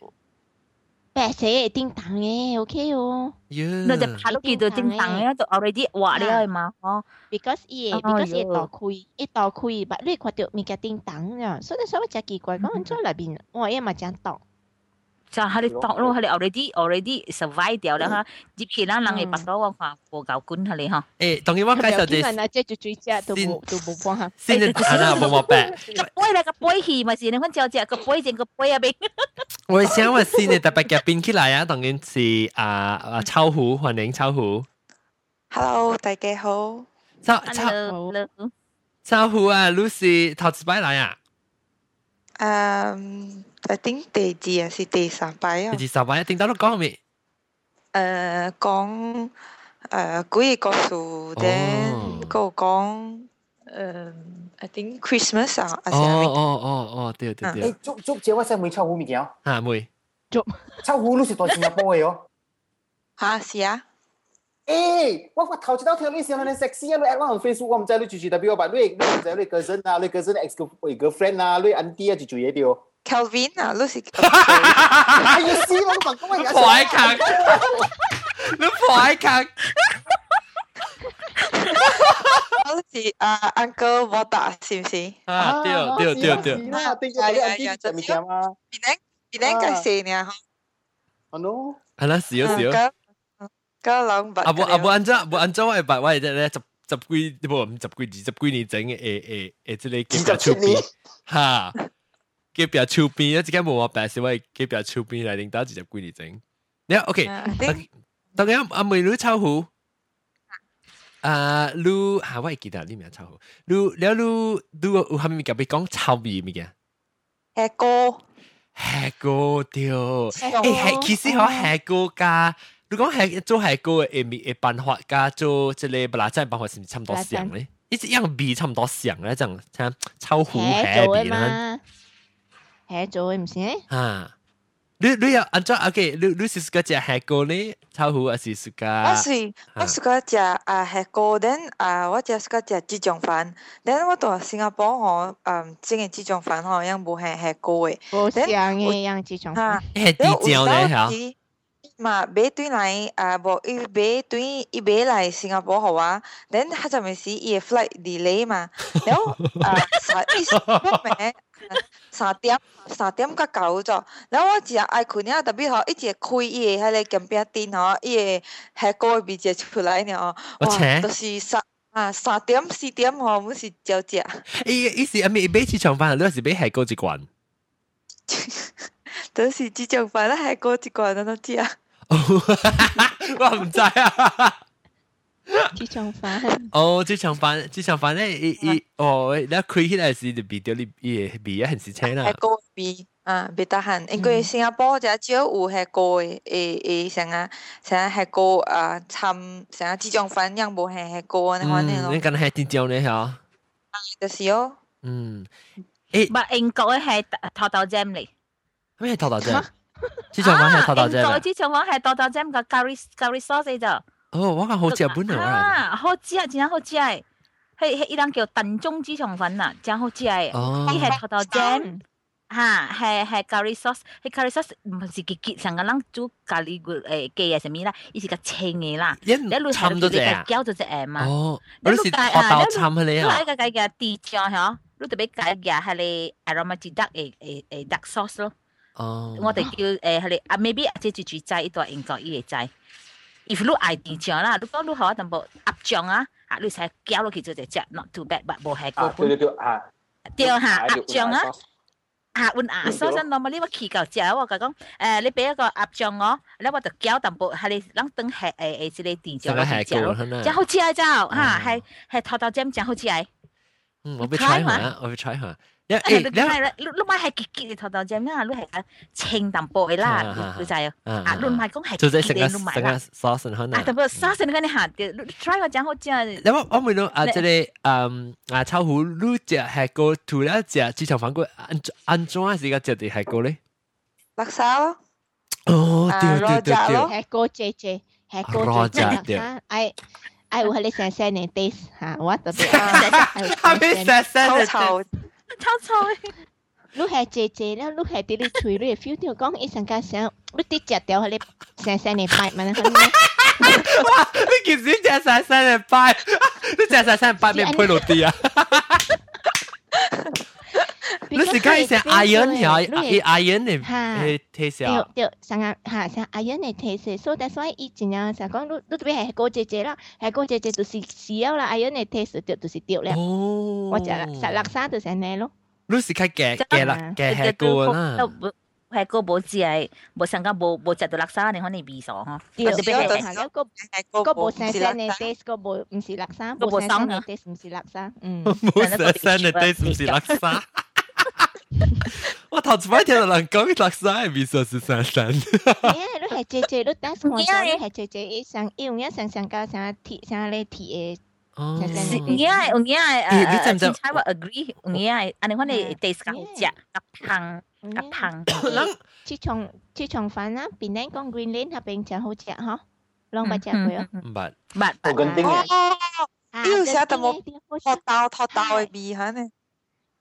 白色系叮当嘅，OK 哦。你就爬落去就叮当嘅，就 already 画了系嘛？哦，because 伊，because 伊大开，伊大开，但你看到物件叮当呀，所以所以真奇怪，讲做内边，我伊嘛真当。 就系你当咯，系你 already already survive 掉啦哈，接起啦，人哋拔到我话无够管系你哈。诶，当然我介绍啲。啊，即系最只都冇都冇帮下。先至睇啦，冇冇白。个杯啦，个杯戏咪是你看照只个杯整个杯入边。我想话先嘅特别嘅变起来啊，当然是啊啊秋虎，欢迎秋虎。 Hello，大家好。秋秋秋虎啊，Lucy 头次摆嚟啊。 嗯。I think 第二是第三擺啊。第三擺，聽到都講未？誒，講誒幾個故事咧，個講誒，I think Christmas 啊，哦哦哦哦，對對對。誒，捉捉隻我使唔抽虎物件？嚇妹。捉抽虎都是在新加坡嘅哦。嚇是啊。诶，我我淘到條 list，可能係 sexy 啊，攞嚟放喺 Facebook，我唔知攞住住 W，但攞嚟攞嚟，攞嚟 person 啊，攞嚟 person ex 個個 friend 啊，攞嚟 uncle 啊，住住嘢啲喎。Kelvin 啊，攞嚟食。係要死咯，我老公而家。我挨硬。你我挨硬。攞嚟食啊，Uncle Vota，係唔係？啊，屌屌屌屌，係係係，準備啲咩啊？明天明天嘅事嚟啊！哈。Hello，阿拉 see you see you。个两百。啊不啊不按照不按照我白我系咧十十几不唔十几二十几年整嘅诶诶诶，即系几百出边吓。佢比较超边，一阵间冇我白小威，佢比较超边嚟，令到直接归你整。你 OK，当然阿妹女超好，啊，女吓我记得呢名超好，女你女女有系咪夹俾讲臭味物件？系歌，系歌掉，诶系其实可系歌噶。 你講係做係歌嘅誒誒辦法加做即係不拉真辦法是唔是差唔多像咧？一直樣味差唔多像咧，就像臭虎係味啦。係做嘅唔是？啊，你你又按照 OK，你你是個只係個呢？臭虎還是是個？我是我是個只啊係個，then 啊我只是個只這種飯，then 我到新加坡我嗯整嘅這種飯好像冇係係個嘅，冇像嘅樣這種飯。係地椒咧嚇。嘛買轉來啊，無伊買轉伊買來新加坡好啊，then 佢就咪是伊嘅 flight delay 嘛，然後啊三伊咩三點三點甲九咗，然後我只愛困啊，特別吼一直開伊嘅迄個鏡片燈吼，伊嘅下個味只出來呢哦，哇，都是三。啊，三點四點吼，唔是照食。伊伊是阿咪買起床飯，你是買下個一罐。都是這種飯啦，下個一罐都食。我唔知啊。这种饭。哦，这种饭，这种饭咧，伊伊哦，你开起来时就味到你伊味啊，很是青啦。下个味。啊，别得闲，因为新加坡就少有系个诶诶，成啊成啊系个啊参成啊这种反应无系系个呢款呢咯。你讲系点样呢？吓？就是哦。嗯。诶，唔英国嘅系头头 jam 嚟。咩系头头 jam？ 这种饭系头头 jam。英国这种饭系头头 jam 个 curry curry sauce 咋。哦，我讲好食本来。啊，好食，真好食诶！系系一人叫炖中这种饭呐，真好食诶。哦。呢系头头 jam。哈，系系 curry sauce，系 curry sauce 唔是结结成个人煮咖喱个诶鸡啊什么啦，伊是个青嘅啦，你一路系你个胶咗只诶嘛，哦，你是学豆参佢你啊，你个个嘅地酱嗬，你特别解嘅系你 aromatic duck 诶诶诶 duck sauce 咯， 哦，我哋叫诶系你啊，maybe 即系煮斋，呢度英国伊嘅斋，if 你爱地酱啦，你讲你学一阵部鸭酱啊，啊你使胶落去就只只 not too bad，but 冇系高本，对对对啊，对吓鸭酱啊。啊，换牙梳身咯，嘛呢个气够食，我讲诶，你俾一个鸭酱我，你我就搅淡薄，系你啷等系诶诶，即系电酱落去食咯，真好食啊！就吓系系头头尖真好食诶。嗯，我俾 try 下，我俾 try 下。 然后，然后，你你买系结结嘅头头只咩啊？你系个青淡薄啦，你知啊？啊，你买讲系结结，你买啦。就即系成个成个 s a u c 啊，特别 s a u 下你吓，try 我讲好只。然后我问到啊，即系嗯啊，超乎你只系个涂啦只，之前反过安安装还是个只地系个咧？垃圾哦，对对对对，系个 J J，系个 J J，哎。哎，我和你先生的 days 哈，我特别，哈哈哈哈哈，好吵。臭臭臭臭？你係姐姐了，你係啲你嘴你 feel 到講一陣間想，你啲食掉迄個細細嘅拜咪啦，哇！你件事食細細嘅拜，你食細細嘅拜面配落地啊！你是讲成 iron 呀，iron 嘅嘅 taste 啊？对对，成日吓成 iron 嘅 taste，所以 that's why 以前啊，成讲你你特别系个姐姐啦，系个姐姐就是少啦，iron 嘅 taste 就就是掉咧。哦，我就实垃圾就成呢咯。你是较嘅嘅啦，嘅系个啦。系个冇字系冇上间冇冇食到垃圾，你可能味爽嗬。对，特别系系个个冇声声嘅 taste，个冇唔是垃圾，个冇声声嘅 taste 唔是垃圾。嗯，冇声声嘅 taste 唔是垃圾。 我头一摆听人讲，六三是三三。哎，你姐姐，你姐姐，一上一五。哦，是，我 agree，你，去去，讲 green lane 那边正好食哈，龙八只唔要，我，味呢。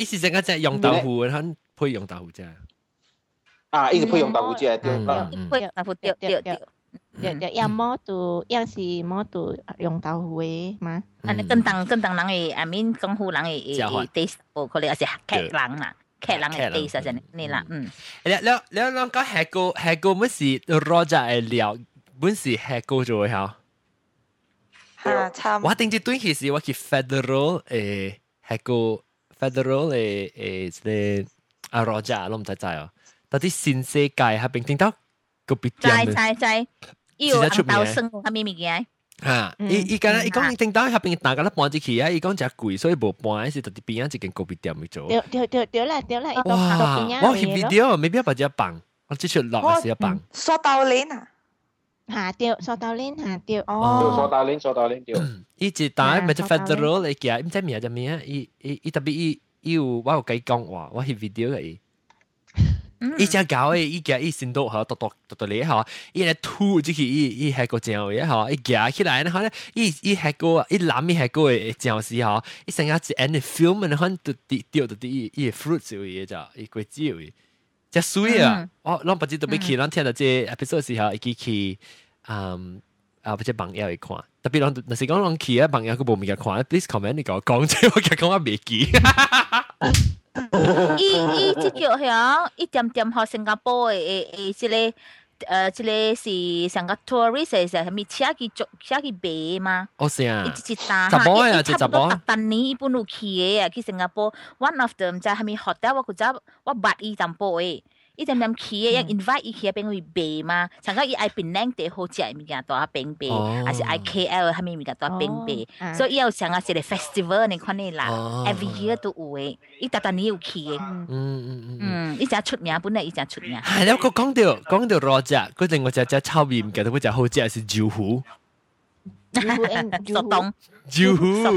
一时间刚才用豆腐，他配用豆腐啫。啊，一直配用豆腐啫，对，配用豆腐，对对对。对对，要么都要是么都用豆腐的嘛？啊，你跟当跟当人的，阿敏功夫人的的哦，可能也是客人啦，客人的地是真你啦，嗯。你你了，两个海哥海哥，不是罗家的料，本是海哥做的哈。啊，差。我顶只东西是我去 federal 诶，海哥。诶即啊罗家，我唔知知哦。但啲新世界系边听到个别店。知知知。要红豆生系咩物件？吓！伊伊敢若伊讲顶当下边大家咧搬入去啊！伊讲食贵，所以无搬，是特啲边啊一间咖啡店去做。对对对对啦对啦！哇！我翕 video，未必把只放，我只出落是一放。刷豆链啊！ 下掉，梳豆链下掉。哦，梳豆链，梳豆链掉。伊一单咪就 federal 嚟嘅，唔知咩就咩啊？伊伊伊特别伊伊有我有计讲话，我系 video 嘅。伊只搞诶，伊夹伊先到吓，读读读读你吓，伊嚟吐即系伊伊系个正嘅吓，伊夹起来咧，可能伊伊系个伊揽伊系个嘅正是吓，伊成日只 end film 咧，可能都跌掉到啲伊伊 fruit 少嘢咋，伊个椒嘅。 就水啊！哦我不知道咩去，让听到这 episode 时候，一起去，嗯，啊，或者朋友一看，特别让，那是刚讲去啊，朋友去报名一看，please comment 你讲，讲这，我佮讲我未记。伊伊只叫响，一点点和新加坡诶诶诶，之类。呃，这里是上个 tourist 是系咪車去坐车去買嘛？哦是啊，一一單哈，一差不多十年一般有去的啊，去新加坡，one of them 就係咪 hotel 我佢就我捌伊淡薄 诶。伊点点去嘅，一 invite 伊去嗰边去买嘛，上个伊爱槟榔地好食物件，多啊边买，还是爱 KL 系咪物件多啊边买，所以伊有上个是个 festival 你看你啦，every year 都有嘅，伊特特年有去嘅，嗯嗯嗯嗯，伊真出名，本来伊真出名。系啦，我讲到讲到罗只，嗰另外只只炒面嘅，嗰只好食系椒糊。熟冻，椒糊， 熟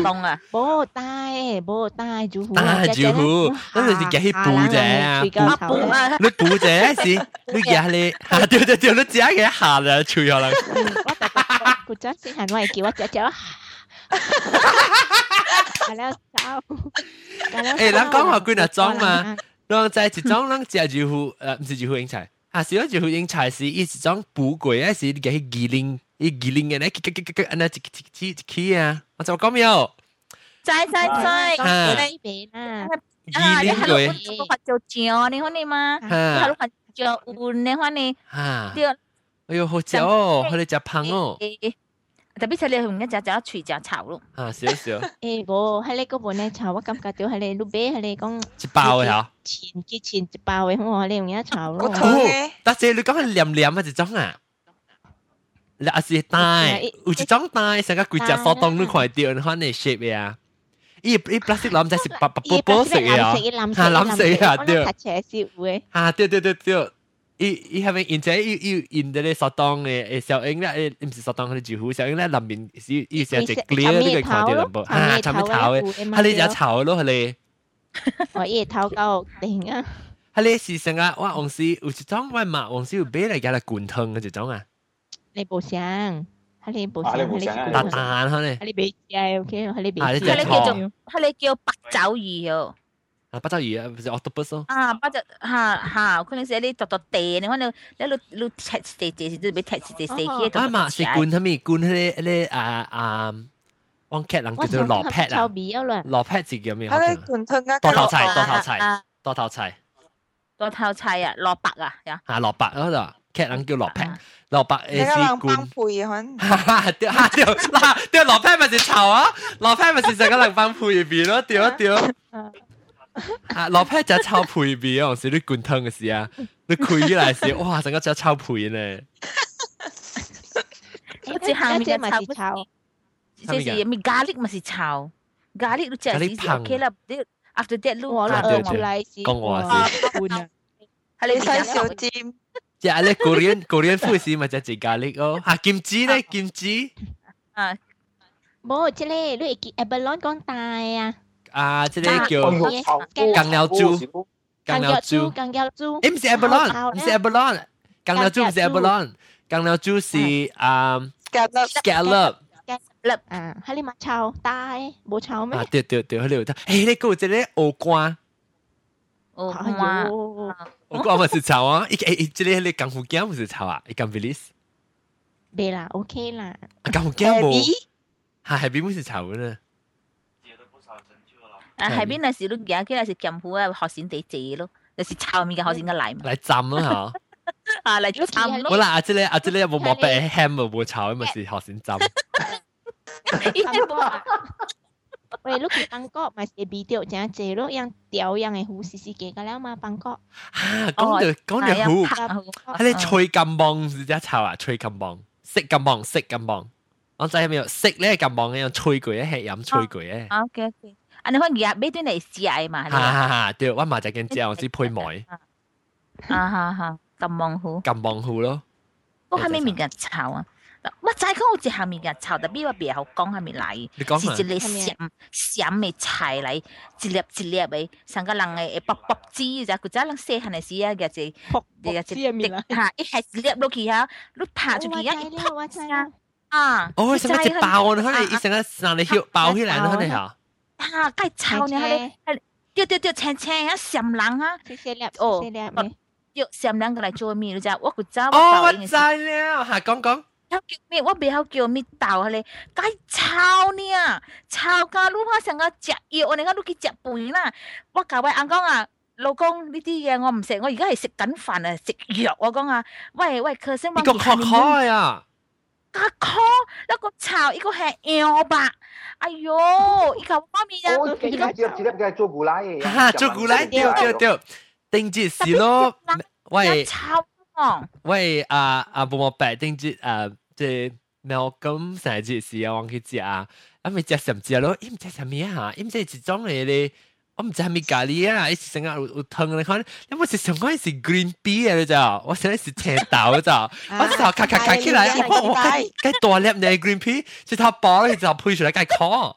冻啊！冇带，冇带椒糊。带椒糊，咁你是夹起布啫啊？布啊！你布啫是，你夹你，吓掉掉掉，你自己嘅下啦，吹下啦。我特特，古仔先系我系叫我只只。系啦，走。诶，咱讲下几多种嘛？咱在一种，咱食椒糊，诶，唔是椒糊英菜，啊，是嗰椒糊英菜是一种布柜啊，是你夹起鸡灵。 伊吉林嘅咧，吉吉吉吉吉，安那一一一一起啊！我就讲没有？在在在，嗰边啊！吉林嘅，我发就酱你看你嘛，我发酱换你看你，对。哎呦，好食哦，佢哋食胖哦。特别系你用一只只脆只炒咯。啊，少少。诶，我喺你嗰边咧炒，我感觉到喺你路边喺你讲一包嘅吓。前之前一包嘅，我你用一炒咯。但系你讲系黏黏嘅一种啊。 你阿是带，有一种带，成个规只手当你看到，你看你 shape 呀。伊伊 plastic 蓝仔是白白波波色嘅啊，吓蓝色啊，对。吓对对对对，伊伊系咪现在伊伊印的咧手当嘅诶小英咧诶唔是手当佢哋住户小英咧里面是伊成只 clear 呢个看到淡薄，吓差唔多头嘅，系你只头咯系你。我叶头够定啊！系你是成个我往时有一种我妈往时有买嚟嘅嚟滚汤嘅一种啊。 你冇想，喺你冇想，喺你蛋蛋可能，喺你俾系 OK，喺你俾，系你叫做系你叫八爪鱼哦。啊，八爪鱼啊，唔系 octopus 咯。啊，八爪吓吓，可能是你度度地，你可能你你你踢地地是都俾踢地地嘅。啊嘛，是罐系咪罐嗰啲啲啊啊，往剧人叫做罗 pet 啊，罗 pet 字叫咩？系你罐吞啊，多头菜，多头菜，多头菜，多头菜啊，萝卜啊，呀。啊，萝卜嗰度。 剧人叫罗劈，罗伯诶是罐。配可能。掉吓掉嗱掉罗劈咪是炒啊，罗劈咪是成个能帮配边咯，掉一掉。啊，罗劈就炒配边啊，是啲罐汤嘅事啊，你开起来时，哇，成个只炒配呢。我只下面咪是炒，即是咪咖喱咪是炒，咖喱都只系 OK 啦，after that 捞我啦，我嚟是。讲我先。系你西小尖。 即系咧，Korean Korean food 是咪就系咖喱哦？吓kimchi 咧，kimchi 啊，冇即系你系 abalone 讲大啊。啊，即系叫更鸟猪，更鸟猪，更鸟猪。诶唔是 abalone，唔是 abalone，更鸟猪唔是 abalone，更鸟猪是啊 scallop。粒啊，喺你咪炒大，冇炒咩？啊，对对对，喺你度。诶，你嗰个即系鹅肝。哦，哇！ 我讲咪是炒啊！一诶，这里你港福镜唔是炒啊？你港 Belize？没啦，OK 啦。港福镜冇，吓海边唔是炒嘅呢？啊，海边那时都而家是剑湖啊，学线地借咯，就是炒面嘅学线嘅嚟嘛。嚟浸咯吓。啊，嚟做浸咯。好啦，阿姐咧，阿姐咧有冇冇俾 ham 冇炒，咪是学线浸。 喂，你去邦国咪是比掉正济咯，样调样嘅胡士士嘅㗎啦嘛，邦国。啊，讲到讲到胡，系你吹金棒是只炒啊，吹金棒，食金棒，食金棒。我知系咪有食咧金棒嘅样吹过嘅，系饮吹过嘅。OK OK，啊你可以入俾啲嚟试下嘛。哈哈哈，对，我嘛就见之后先配梅。啊哈哈，金棒糊。金棒糊咯。 嗰下面物件炒啊！ 我知讲有一项物件炒，特别我别好讲系咪嚟？你讲下是一个咸咸嘅菜嚟，一粒一粒嘅，成个人嘅会卜卜枝咋，佢真人细汉嘅时啊，嘅只卜嘅知系咪啦？吓，一系粒落去啊，你拍出去啊，一我知啊啊！哦，什么只包呢？可能一成个让你晓包起来呢？可能吓。啊，该炒呢，系你对对对，青青啊，咸人啊，细细粒，哦细粒咩？要咸人个嚟做咩？你知我个咋？哦，我知了，吓讲讲。 叫咩？我袂晓叫咩豆咧，該炒呢，炒甲愈好成個食藥，你講你去食飯啦。我教我阿公啊，老公呢啲嘢我唔食，我而家系食紧饭啊，食药。我讲啊，喂喂，佢先呢個確開啊！加殼一个炒，一個係羊吧。哎呦，依個方面啊，哦，依家只只粒嘅做古拉嘅，哈，做古拉對對對，定節是咯，喂，喂啊啊，冇冇白定節啊，即系喵咁成日节是啊，忘记食啊，啊咪食什食咯，伊唔知什么啊，伊唔知一种嚟咧。我唔知系咪咖喱啊，一时成日有有汤你看，你冇食上嗰阵是 green bee 啊，你就，我想是青豆就，我就咔咔咔起来，我我计计大粒呢 green pea，即系包你就配出嚟计 call。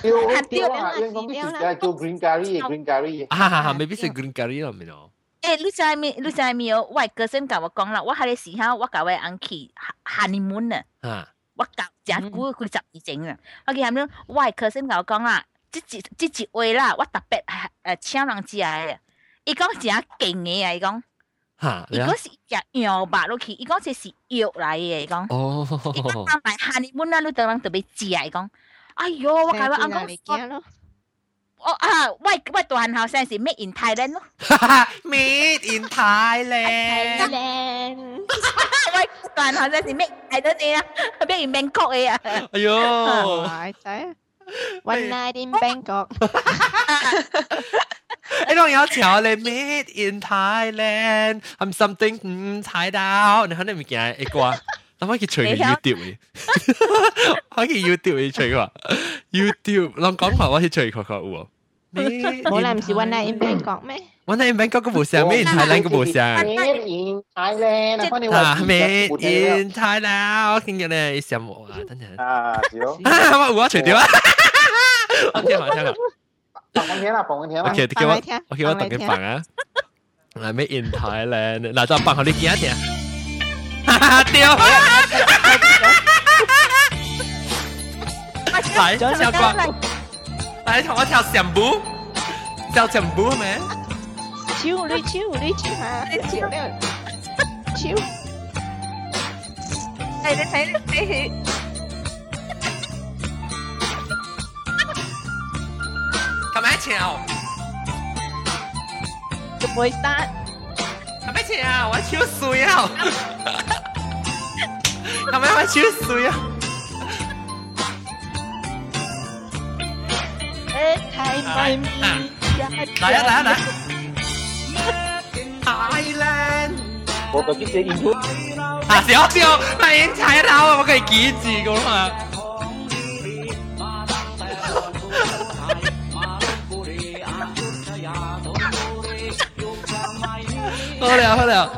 屌屌啊！因讲啲时间做 green curry，green curry。啊哈哈，未必是 green curry 咯，咪咯。 誒，你知咪？你知咪？我個先甲我讲啦，我喺個時候我甲我安去 honeymoon 啊，啊，我教真久幾十年前啊，我見下面我個先甲我讲啦。即一即一位啦，我特別誒請人食嘅。伊講真勁嘅啊！伊講，嚇，伊講是食羊肉落去，伊講這是肉嚟嘅。伊講，哦，伊講買下你本來你當人特別食。伊講，哎呦，我睇我阿公講，我啊，喂喂，大汉后生是 made in Thailand 咯，made in Thailand。喂，大汉后生是 made 系多啲啊，made in Bangkok 嘅啊。哎呦，系仔。One night in Bangkok。你当有条你 Made in Thailand，系 something 唔睇到，你可能唔见一个，我可以随佢 YouTube 嘅，可以 YouTube 嘅随个 YouTube，谂讲话我可以随佢个喎。 冇啦，唔是 One night in Bangkok 咩？One night in Bangkok 个冇声，Made in Thailand 个冇声。 Made in Thailand，啊，Made in Thailand，我见嘅咧声我啊，等阵。啊，少。啊，我我除掉啊！我听下听下。放我听啦，放我听啦。 OK，叫我 OK，我等紧放啊。嚟 Made in Thailand，嗱就放好你见一听。哈哈，掉。嚟，跳过。 来，同我跳柬步寨，跳柬埔寨，咩？手嘞，手嘞，手哈，手嘞，手。哎，你睇，你睇。阿妹跳，阿妹跳，我手水哦。阿妹，我手水哦。嚟啊嚟啊嚟！Thailand，我就直接演出。啊小小，咪演踩到我可以几字噶嘛？好了好了，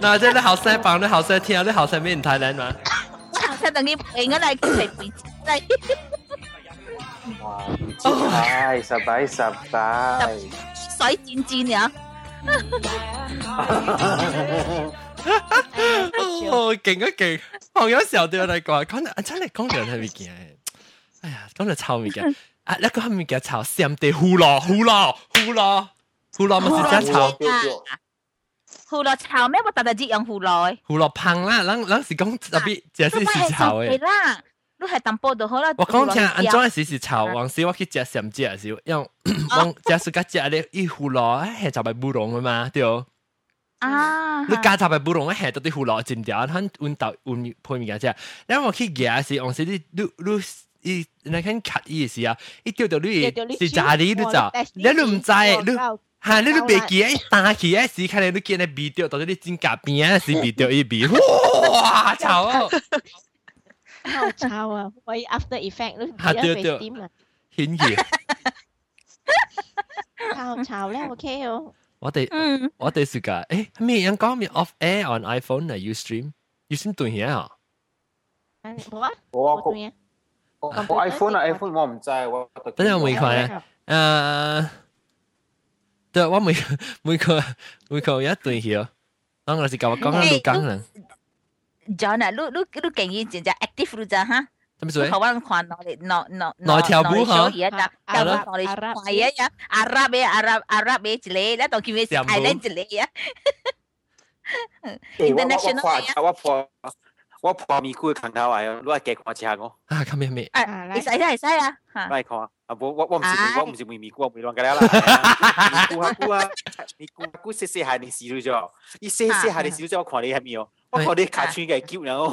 嗱，即系你后生放你后生听，你后生咩唔太靓嘛？后生等于应该嚟佢嚟嚟。 哇，唉，十摆十摆。水战战啊！哦，劲啊劲！我有时候对我嚟讲，讲啊真系讲人系咪件？哎呀，讲到臭物件，啊一个系咪叫臭三地胡萝胡萝胡萝胡萝咪是真臭。胡萝臭咩？我特特只用胡萝。胡萝香啦，咱咱是讲特别，只是是臭嘅。 啦，你系淡薄就好啦。我讲听安怎是是臭，往时我去食三只嘅时候，因往食是甲食咧，伊胡萝系就系布隆嘅嘛，对。啊！你加插系布隆嘅系到啲胡萝尖条，佢揾到揾配面嘅啫。因为我去嘅时，往时你你你。伊你看咳伊时啊，伊掉到你是炸你你就，你都唔知你。吓！你都别记一打起一时，看你都见你鼻掉，到咗你指甲边啊，时鼻掉一鼻，哇！臭 啊！好臭啊！我 after effect 都吓掉掉，显热。臭臭咧，OK 哦。我哋我哋是㗎，诶咩人讲咩 off air on iPhone 啊？You stream 有先断嘢啊？冇啊，我冇对啊。我我 iPhone 啊 iPhone 我唔知，我等阵我未看啊。诶，对，我每每个每个有一段嘢，当我是教我讲紧录讲人。 John 啊，你你你建议真正 active 你咋哈？做咩做？好玩看我哋攞攞攞跳舞嗬嘢咋？跳舞我哋快呀呀，Arab 嘅 Arab Arab 嘅一类，咧当叫咩 Island 一类啊？International 啊！我破我破咪姑嘅近头系，攞嚟夹我下我。啊，咁样咩？啊，你使啦，你使啦，吓！嚟看啊！我我我唔是我唔是咪咪姑，我咪乱㗎啦。咪姑啊姑啊，咪姑姑细细下你试咗咗，你细细下你试咗，我看你系咪哦？ 我看你卡穿嘅叫然后。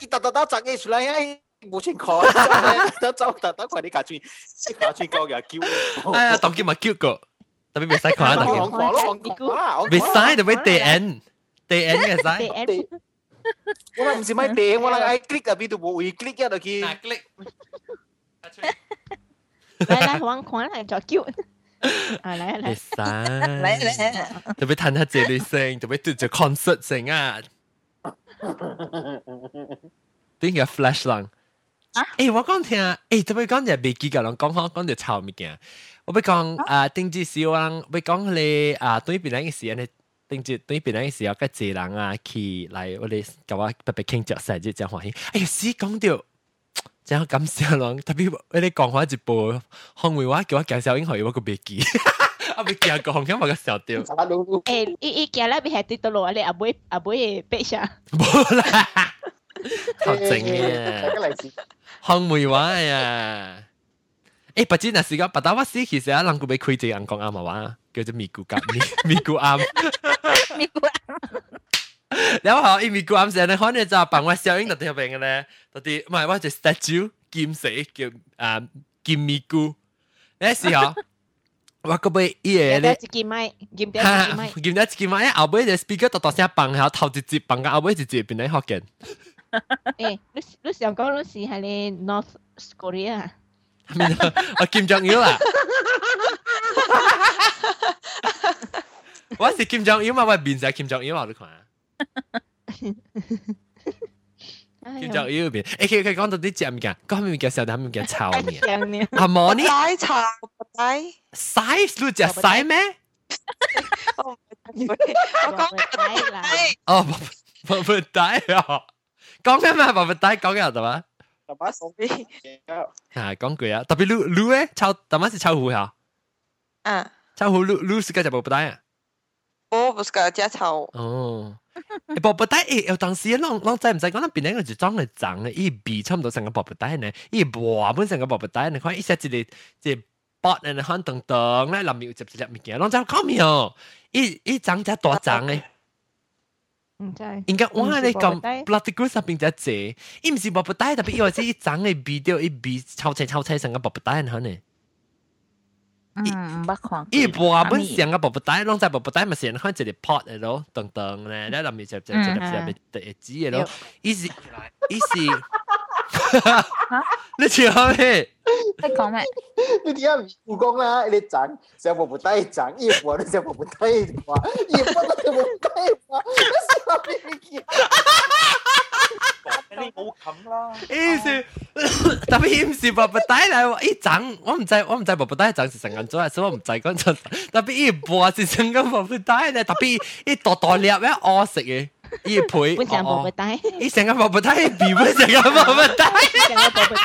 你突突突摘嘢出嚟啊！冇钱看，得走特特快啲卡穿，卡穿够嘅叫。哎呀，当叫咪叫个，特别未使看啊！当叫。未使特别地 N，地 N 嘅使。我啦唔是咪地，我啦爱 click 啊，边度冇会 click 一度去。click。嚟嚟，玩看嚟就叫。 啊嚟嚟。使。嚟嚟。特別彈下這類聲，特別對住 concert 聲啊！點解 flash 浪？誒，我講聽，誒，特別講就未記個人講講講就臭物件。我要講啊，定住少人，要講你啊，對邊個時你定住對邊個時候，個濟人啊，去嚟我哋甲我特別慶祝生日，真歡喜。哎呀，死講到，真感谢人，特别我哋讲话一部韩语话叫我介绍英语，我个未记。啊，未记讲，咁我个笑掉。诶，伊伊今日边系跌到落嚟，阿妹阿妹背上。冇啦。好正嘅，韩梅话呀！诶，不知那时个，不打我死，其实啊，人个俾开只人讲啱话，叫做咪咕夹咪咪咕啱，咪咕啱。 แล้วเขาอีมีกรามเสียในห้องเนี่ยจะปังว่าเสียงตัดเทียบเป็นกันเลยตัดที่ไม่ว่าจะสเตจูกิมเสกกิมอ่ากิมมีกูเนี่ยสิฮะว่าก็ไปเอียเลยกิมไม่กิมเดียกิมไม่กิมเดียกิมไม่เอาไปเดี๋ยวสปีกเกอร์ตัดต่อเสียปังเขาทาวจิจิปังกันเอาไปจิจิเป็นไหนฮอกเกนเอ้ยลูลูเสียงก็ลูสีฮะเลย North Korea ไม่เนาะกิมจองอิลอ่ะว่าสิกิมจองอิลมาว่าบินจากกิมจองอิลหรือเปล่า 金正恩边，诶，佢佢讲到啲只物件，讲咩物件？时候啲物件臭嘅。阿毛呢？奶茶奶。size 你只 size 咩？我讲奶。哦，宝宝奶啊！讲咩嘛？宝宝奶讲嘅系嘛？大妈手臂。啊，讲句啊，特别撸撸诶，臭大妈是臭狐吓。啊。臭狐撸撸是个只宝宝奶啊？我不是个只臭。哦。 诶，宝宝奶诶，有当时啷啷知唔知讲？那边咧个就装嚟长嘅，伊鼻差唔多成个宝宝奶呢，伊磨本成个宝宝奶，你看一下一个一个 bot 咧，看等等咧，里面有接一粒物件，啷知讲咩哦？伊伊长只大长嘅。唔知。应该我你讲 blood group 入边只只，伊唔是宝宝奶，特别因为是一长嘅鼻掉，一鼻抽切抽切成个宝宝奶可能。 嗯，唔捌看。伊播本上個寶寶奶，攏在宝宝带咪先看一個 pot 的咯，等等咧，咧那面就就就就入第一支的咯，伊是伊是。你笑咩？你讲咩？你点解唔讲啦？你整上瀑布带整叶波，你上瀑布带叶波，你做咩话？你识话哈哈哈你冇冚啦。意思特别唔是瀑布带嚟，我一整我唔制，我唔制瀑布带整是成银做啊，所以我唔制嗰阵。特别叶波是成个瀑布带嚟，特别一朵朵裂歪我食嘅。伊陪，本身宝宝带，伊成个宝宝带，比本成个宝宝带，成个宝宝带。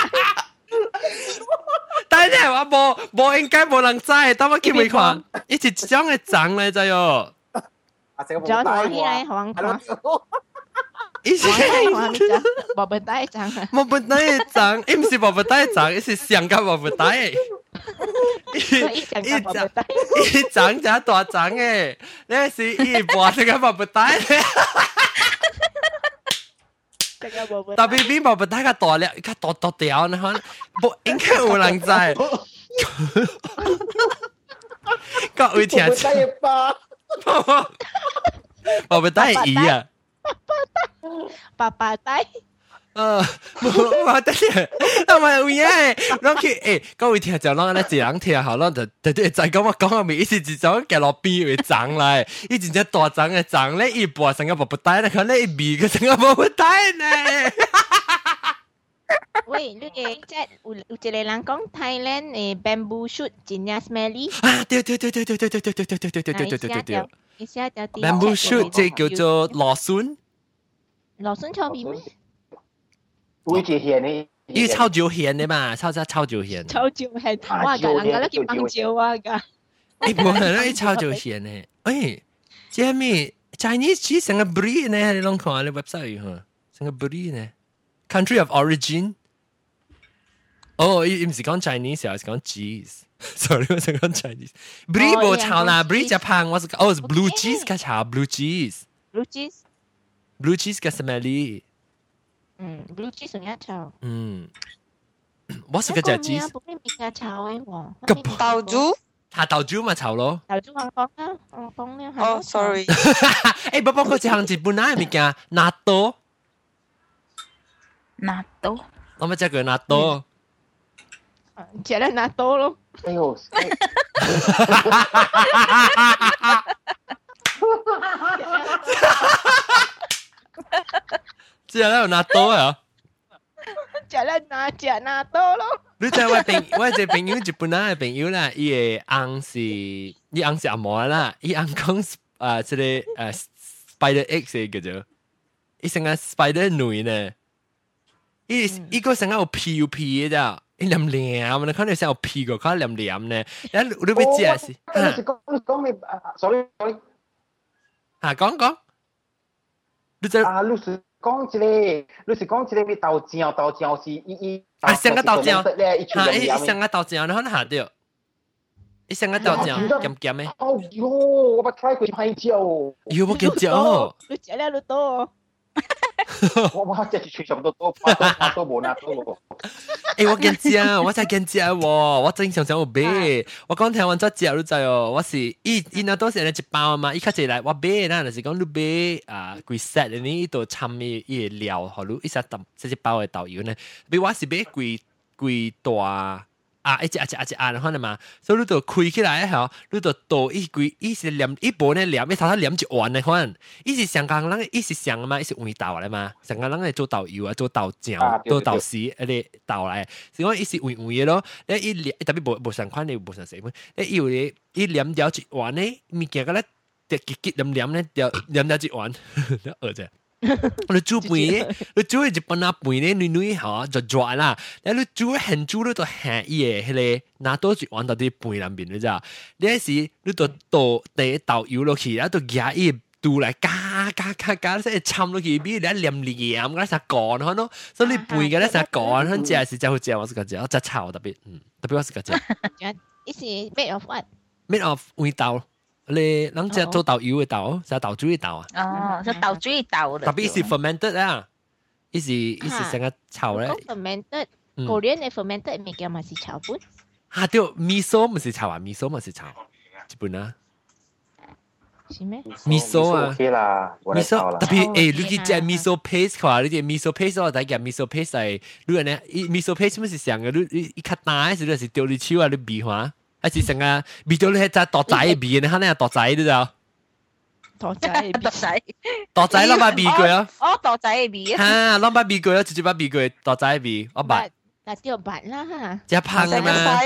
但系话冇冇应该冇人知，等我见未看，一直将佢涨嚟啫哟。咗台起来黄看， 伊是宝宝带涨，宝宝带涨，伊唔是宝宝带涨，伊是上个宝宝带。伊涨伊涨就大涨嘅，呢是伊播成个宝宝带。特别比宝宝带个大粒，个大大条，你看，不应该有人知。个会听出。宝宝带鱼啊！ 爸爸带。 呃，我得嘅，我咪有嘢，攞佢诶，各位听就攞咧自人听好，攞就就就就咁我讲嘅咪意思就讲嘅落边会长嚟，以前只大长嘅长咧，一半成个冇不带咧，佢咧一边嘅成个冇不带呢。喂，你嘅即系有有一个人讲 Thailand 诶 bamboo shoot 真正 smelly。啊，对对对对对对对对对对对对对对对对对。一下就 Bamboo shoot 即係叫做羅孫。羅孫臭片咩？會住獻呢？伊臭椒鹹的嘛，臭臭臭椒鹹。臭椒鹹，哇！個人家咧叫香蕉啊 噶。你，冇係啦，伊臭椒鹹呢。誒，即係咩？Chinese cheese 成個 breed 呢？你攏看你 website 嚇，成個 breed 呢？Country of origin。哦，伊唔是讲 Chinese 啊，是讲 cheese。sorry what's the wrong Chinese บรีโบชาวนาบรีจะพังว่าสกโอ้ blue cheese ก็ชา blue cheese blue cheese blue cheese ก็ smelly อืม blue cheese เนี่ยชาอืมว่าสกจะ cheese ไม่มีกระชาวไอ้หว่ากับเต้าจู下豆椒咪炒咯，豆椒我講啦，我講呢係。哦，sorry。誒，不過佢只行日本啊，係咪㗎？納豆。納豆。我咪即係叫納豆。食咧納豆咯。哎呦！食咧有納豆啊！食咧納食納豆咯。你知我朋 我一個朋友日本人嘅朋友啦，伊嘅翁是伊翁是阿嬷啦，伊翁講啊，即個誒 spider egg 嘅叫做，伊成個 spider 女呢，伊伊個成個有皮有皮嘅咋。黏黏，你看你成有屁个，看黏黏呢。然后你要食是？你是讲你讲你，sorry sorry。啊，讲讲。你就啊，你是讲一个，你是讲一个咩豆浆？豆浆是伊伊。啊，成个豆浆。吓！伊成个豆浆，你可能下掉。伊成个豆浆咸咸嘅。哦哟，我冇 try 过香蕉。哟，我见蕉。你食咧你多。 哈哈哈哈哈！我我真是吹上多多，哈哈哈哈哈！我跟讲，我知跟讲，我我真想讲我别，我刚听完这讲了在哦，我是一一拿到是那一包嘛，一开始来我别那就是讲路别啊，贵晒的你一朵长米一料，好路一下等这些包的导游呢，别我是别贵贵多。啊，一只啊，一只啊，一只啊，然后呢嘛，所以你都开起来吼，你都倒一规，一直连一波呢，连一头头连一碗呢看，一直香港人，一是想嘛，一是味道来嘛，香港人来做导游啊，做导讲，做导师，啊咧导来，所以一是味的咯，那一连特别无无相款的，无相什么，那有咧一连掉一碗呢，物件个咧，得结结连连呢，掉连掉一碗，呵二只。你煮饭，你煮就半那饭呢，你你哈就抓啦。那你煮很煮你都咸耶，迄个那都是往到啲饭里面你咋？那时你都倒第一倒油落去，然后都一嘟来加加加加，你系掺落去，比你黏黏咁，嗰啲干咯。所以饭嘅咧就干，咁即系是会好正，我食嗰只，我真炒特别，嗯，特别我食嗰只。一时 made of what？made of 味道。你人食做豆油嘅豆，食豆珠嘅豆啊？哦，就豆珠嘅豆特别是 fermented 啊，伊是伊是成个炒咧。 fermented，Korean 嘅 fermented 物件嘛是炒本。吓对，miso 唔是炒啊，miso 唔是炒，日本啊。是咩？miso 啊，OK 啦，miso 特别诶，你去食 miso paste 嘅话，你啲 miso paste 我睇见 miso paste 系，你话咧，miso paste 乜是上嘅？你你一卡大时，你是丢你手啊，你鼻花。 还是成啊，味道你迄只大仔的味，你看那大仔你知道？大仔大仔，大仔拢捌味过啊！哦，大仔的味啊！哈，拢捌味过啊，直接捌味过大仔的味，我捌。那就捌啦哈。只芳啊嘛，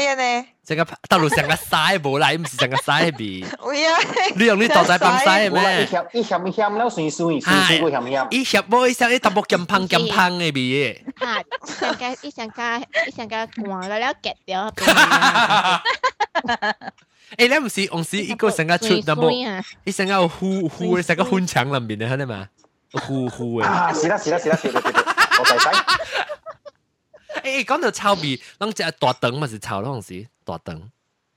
这个大陆成个晒无来，毋是成个晒的味。喂啊！你用你大仔放晒的咩？一咸一咸，了酸酸，酸酸过咸咸。一咸无一咸，一淡薄咸芳咸芳的味。啊，上加一上加一上加寒了了，结掉。诶，你唔是我是一个成个出 number，一成个呼呼，成个混墙入面啊，你嘛呼呼诶。啊，是啦是啦是啦，对对对，我第三。诶，讲到臭味，咱只大肠嘛是臭咯，是大肠。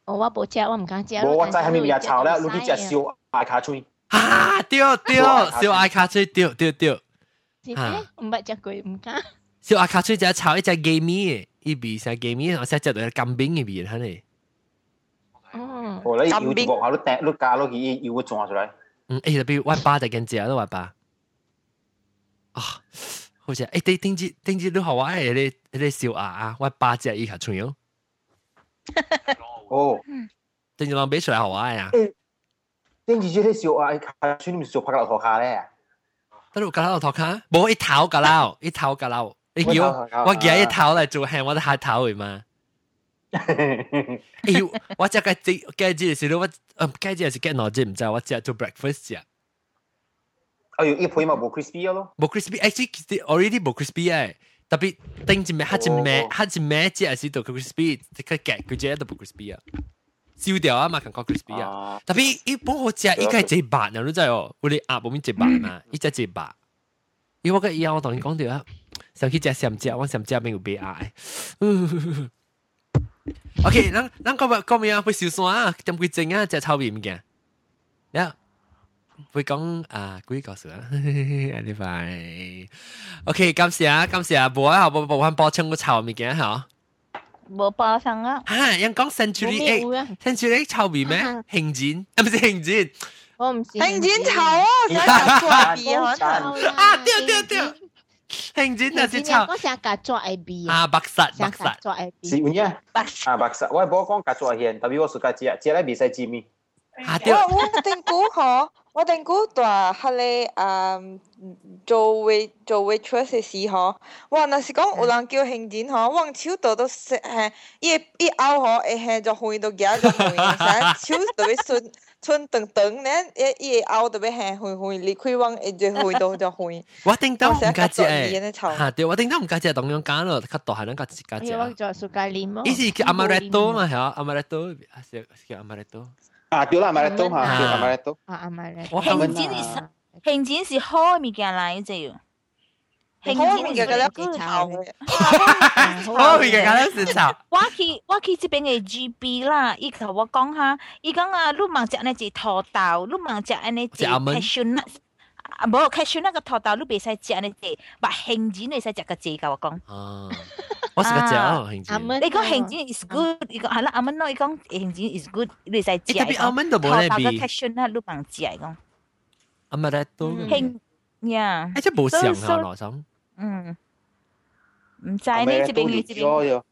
我我冇食，我唔敢食。我我知喺面面臭啦，你去食烧艾卡脆。啊，对对，烧艾卡脆，对对对。啊，唔捌食过，唔敢。烧艾卡脆只臭，一只 gamey，一味成 gamey，我食只到金饼嘅味，肯定。哦。哦，你要住學校，你掟你加落去，要會撞出來。嗯，誒，特別我爸就跟住都話爸。啊。好似誒，頂頂節頂節都好玩！誒，你你小牙啊，我八隻以下仲有，哦，頂節浪俾出嚟好啊呀！頂住啲小啊，下村你咪小拍落頭下咧。得路格撈托卡，冇一頭格撈，一頭格撈。你叫我叫一頭嚟做係我哋下頭嚟嘛？誒，我只嘅只嘅只是我，嗯，嘅只是嘅攞只唔知，我只做 breakfast 只。哎呦，一配嘛冇 crispy 咯，冇 crispy，actually already 冇 crispy 誒。特別頂住咩？黑隻咩？黑隻咩？只係是到 crispy，即係嘅佢只都冇 crispy 啊。燒掉啊嘛，感覺 crispy 啊。特別一般我食，依家係最白啊，你知哦。我哋鴨冇咩最白嘛，依只最白。因為我嘅以後我同你講掉啊，上去食上只，我上只邊有被嗌。OK，咱咱讲乜讲咩啊？会小山啊，点会整啊？只臭面物件。呀，会讲啊，鬼告诉啊，你快。OK，感谢啊，感谢啊，无啊，无无无补充个臭物件吓。冇包上啊！吓，人讲 century egg，century egg 臭味咩？兴展啊，唔系兴展。我唔知。兴展臭啊！成日做鼻可啊！对对对。兴展就是臭。我成日做 A B 啊，白实白 行政那是抄。我想改做 IB 啊，白沙白沙做 IB。是唔呀？啊，白沙，我讲改做现，特别我暑假来比赛机咪。我我定估嗬，我定估大下咧，嗯，做位做位出些时候。哇，那是讲有人叫行政嗬，往手度都食，嘿，一一凹嗬，一嘿就换都其他就换，手特别顺。春等等咧，一一拗特别系开开，你开往一就开到就开。我顶到唔加只诶，吓对，我顶到唔加只当样拣咯，较大系两加只加只。我做苏格林咯。依是叫 amaretto 嘛系啊，amaretto 系叫 amaretto。啊，对啦，amaretto 吓，叫 amaretto。啊，amaretto。兴展是兴展是好物件嚟啫。 興展嘅嗰粒炒嘅，好嘅嗰粒是炒。我去我去這邊嘅 GB 啦，伊同我講下，伊講啊，你望食呢隻土豆，你望食呢隻 cashew nut，啊冇 cashew nut 個土豆，你別使食呢隻，話興展你使食個字噶，我講。哦，我食個字啊，興展。你講興展 is good，伊講係啦，阿蚊咯，伊講興展 is good，你使食。特別阿蚊都冇咧比。土豆個 cashew nut 你望食講。阿咪咧都。興呀。誒，即係冇上下來想。嗯，唔知呢这边呢这边。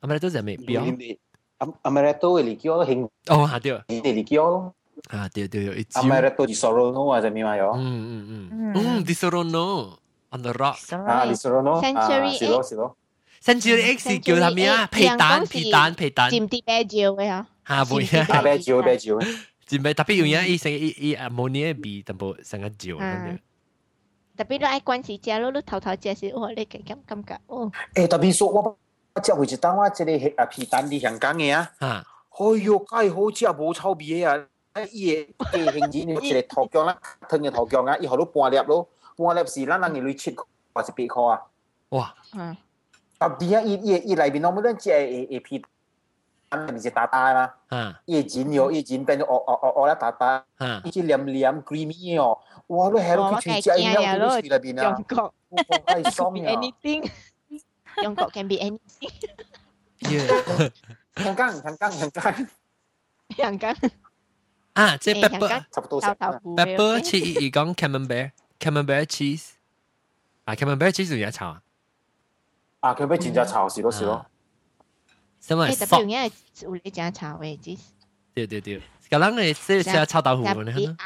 阿咪都系未标。阿阿咪都系嚟叫兴。哦，系对。你哋嚟叫咯。啊，对对对。阿咪都di Sorono 啊，就咩话有？嗯嗯嗯。嗯，di Sorono on the rock。啊，di Sorono。Century 是咯是咯。 Century X 叫系咩啊？皮蛋皮蛋皮蛋。占啲啤酒嘅吓。吓会啊。啊，啤酒啤酒。占咩？特别有嘢，伊成伊伊阿摩尼比淡薄成个酒咁样。 特別你愛關時食咯，你偷偷食時，哇！你嘅感感觉哦。诶，特别说我我食回一單我即個啊皮蛋啲香港嘅啊，啊，哎呦，介好食無臭味嘅啊！伊嘅嘅形狀一个头姜啦，湯嘅头姜啊，以后都半粒咯，半粒是咱人嘅類切或是八块啊。哇！嗯。特别啊，伊伊伊內面我們咱食嘅嘅皮蛋系咪是大大啦？啊。伊剪咗，伊剪变咗哦哦哦哦啦大大，啊。伊只黏黏 creamy 哦。哇！你喺度去食饮料都去里边啊！中国系爽啊！anything，中国 can be anything。香港，香港，香港，香港。啊，即系 pepper，差不多 pepper cheese，而讲 camembert，camembert cheese，啊 camembert cheese 有一炒啊？啊，camembert 真正炒是咯是咯。 因為特別因為有你講炒位置。對對對，咁咱你即係炒豆腐呢？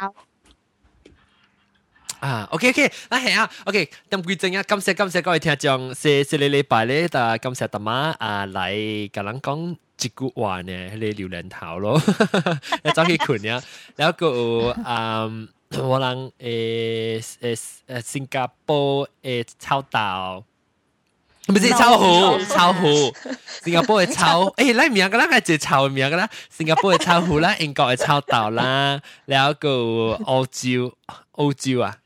啊，OK OK，啊係啊，OK，咁貴正啊，感謝感謝各位聽眾，是是你禮拜咧，但感謝大媽啊嚟咁咱講一句話呢，你榴蓮頭咯，你走去困呀，然後個啊。我人誒誒誒，新加坡誒臭豆。不是超湖，超湖，新加坡嘅超，誒，咱名個啦，係就超名個啦，新加坡嘅超湖啦，英國嘅超島啦，然後個澳洲，澳洲啊，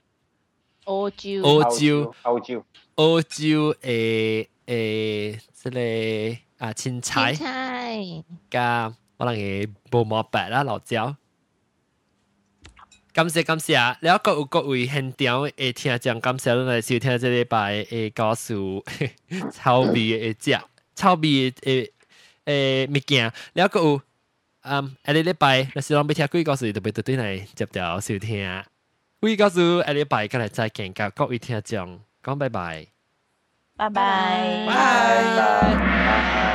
澳洲，澳洲，澳洲，澳洲誒誒，即係啊，青菜，加可能嘅無毛白啦，辣椒。感谢感谢了然有各位现场的听众感谢你们收听这礼拜的故事 臭味的食臭味的诶物件。了后有嗯下礼拜若是拢要听鬼故事就要倒转来接着收听鬼故事下礼拜甲来再见甲各位听众讲拜拜。拜拜。拜拜。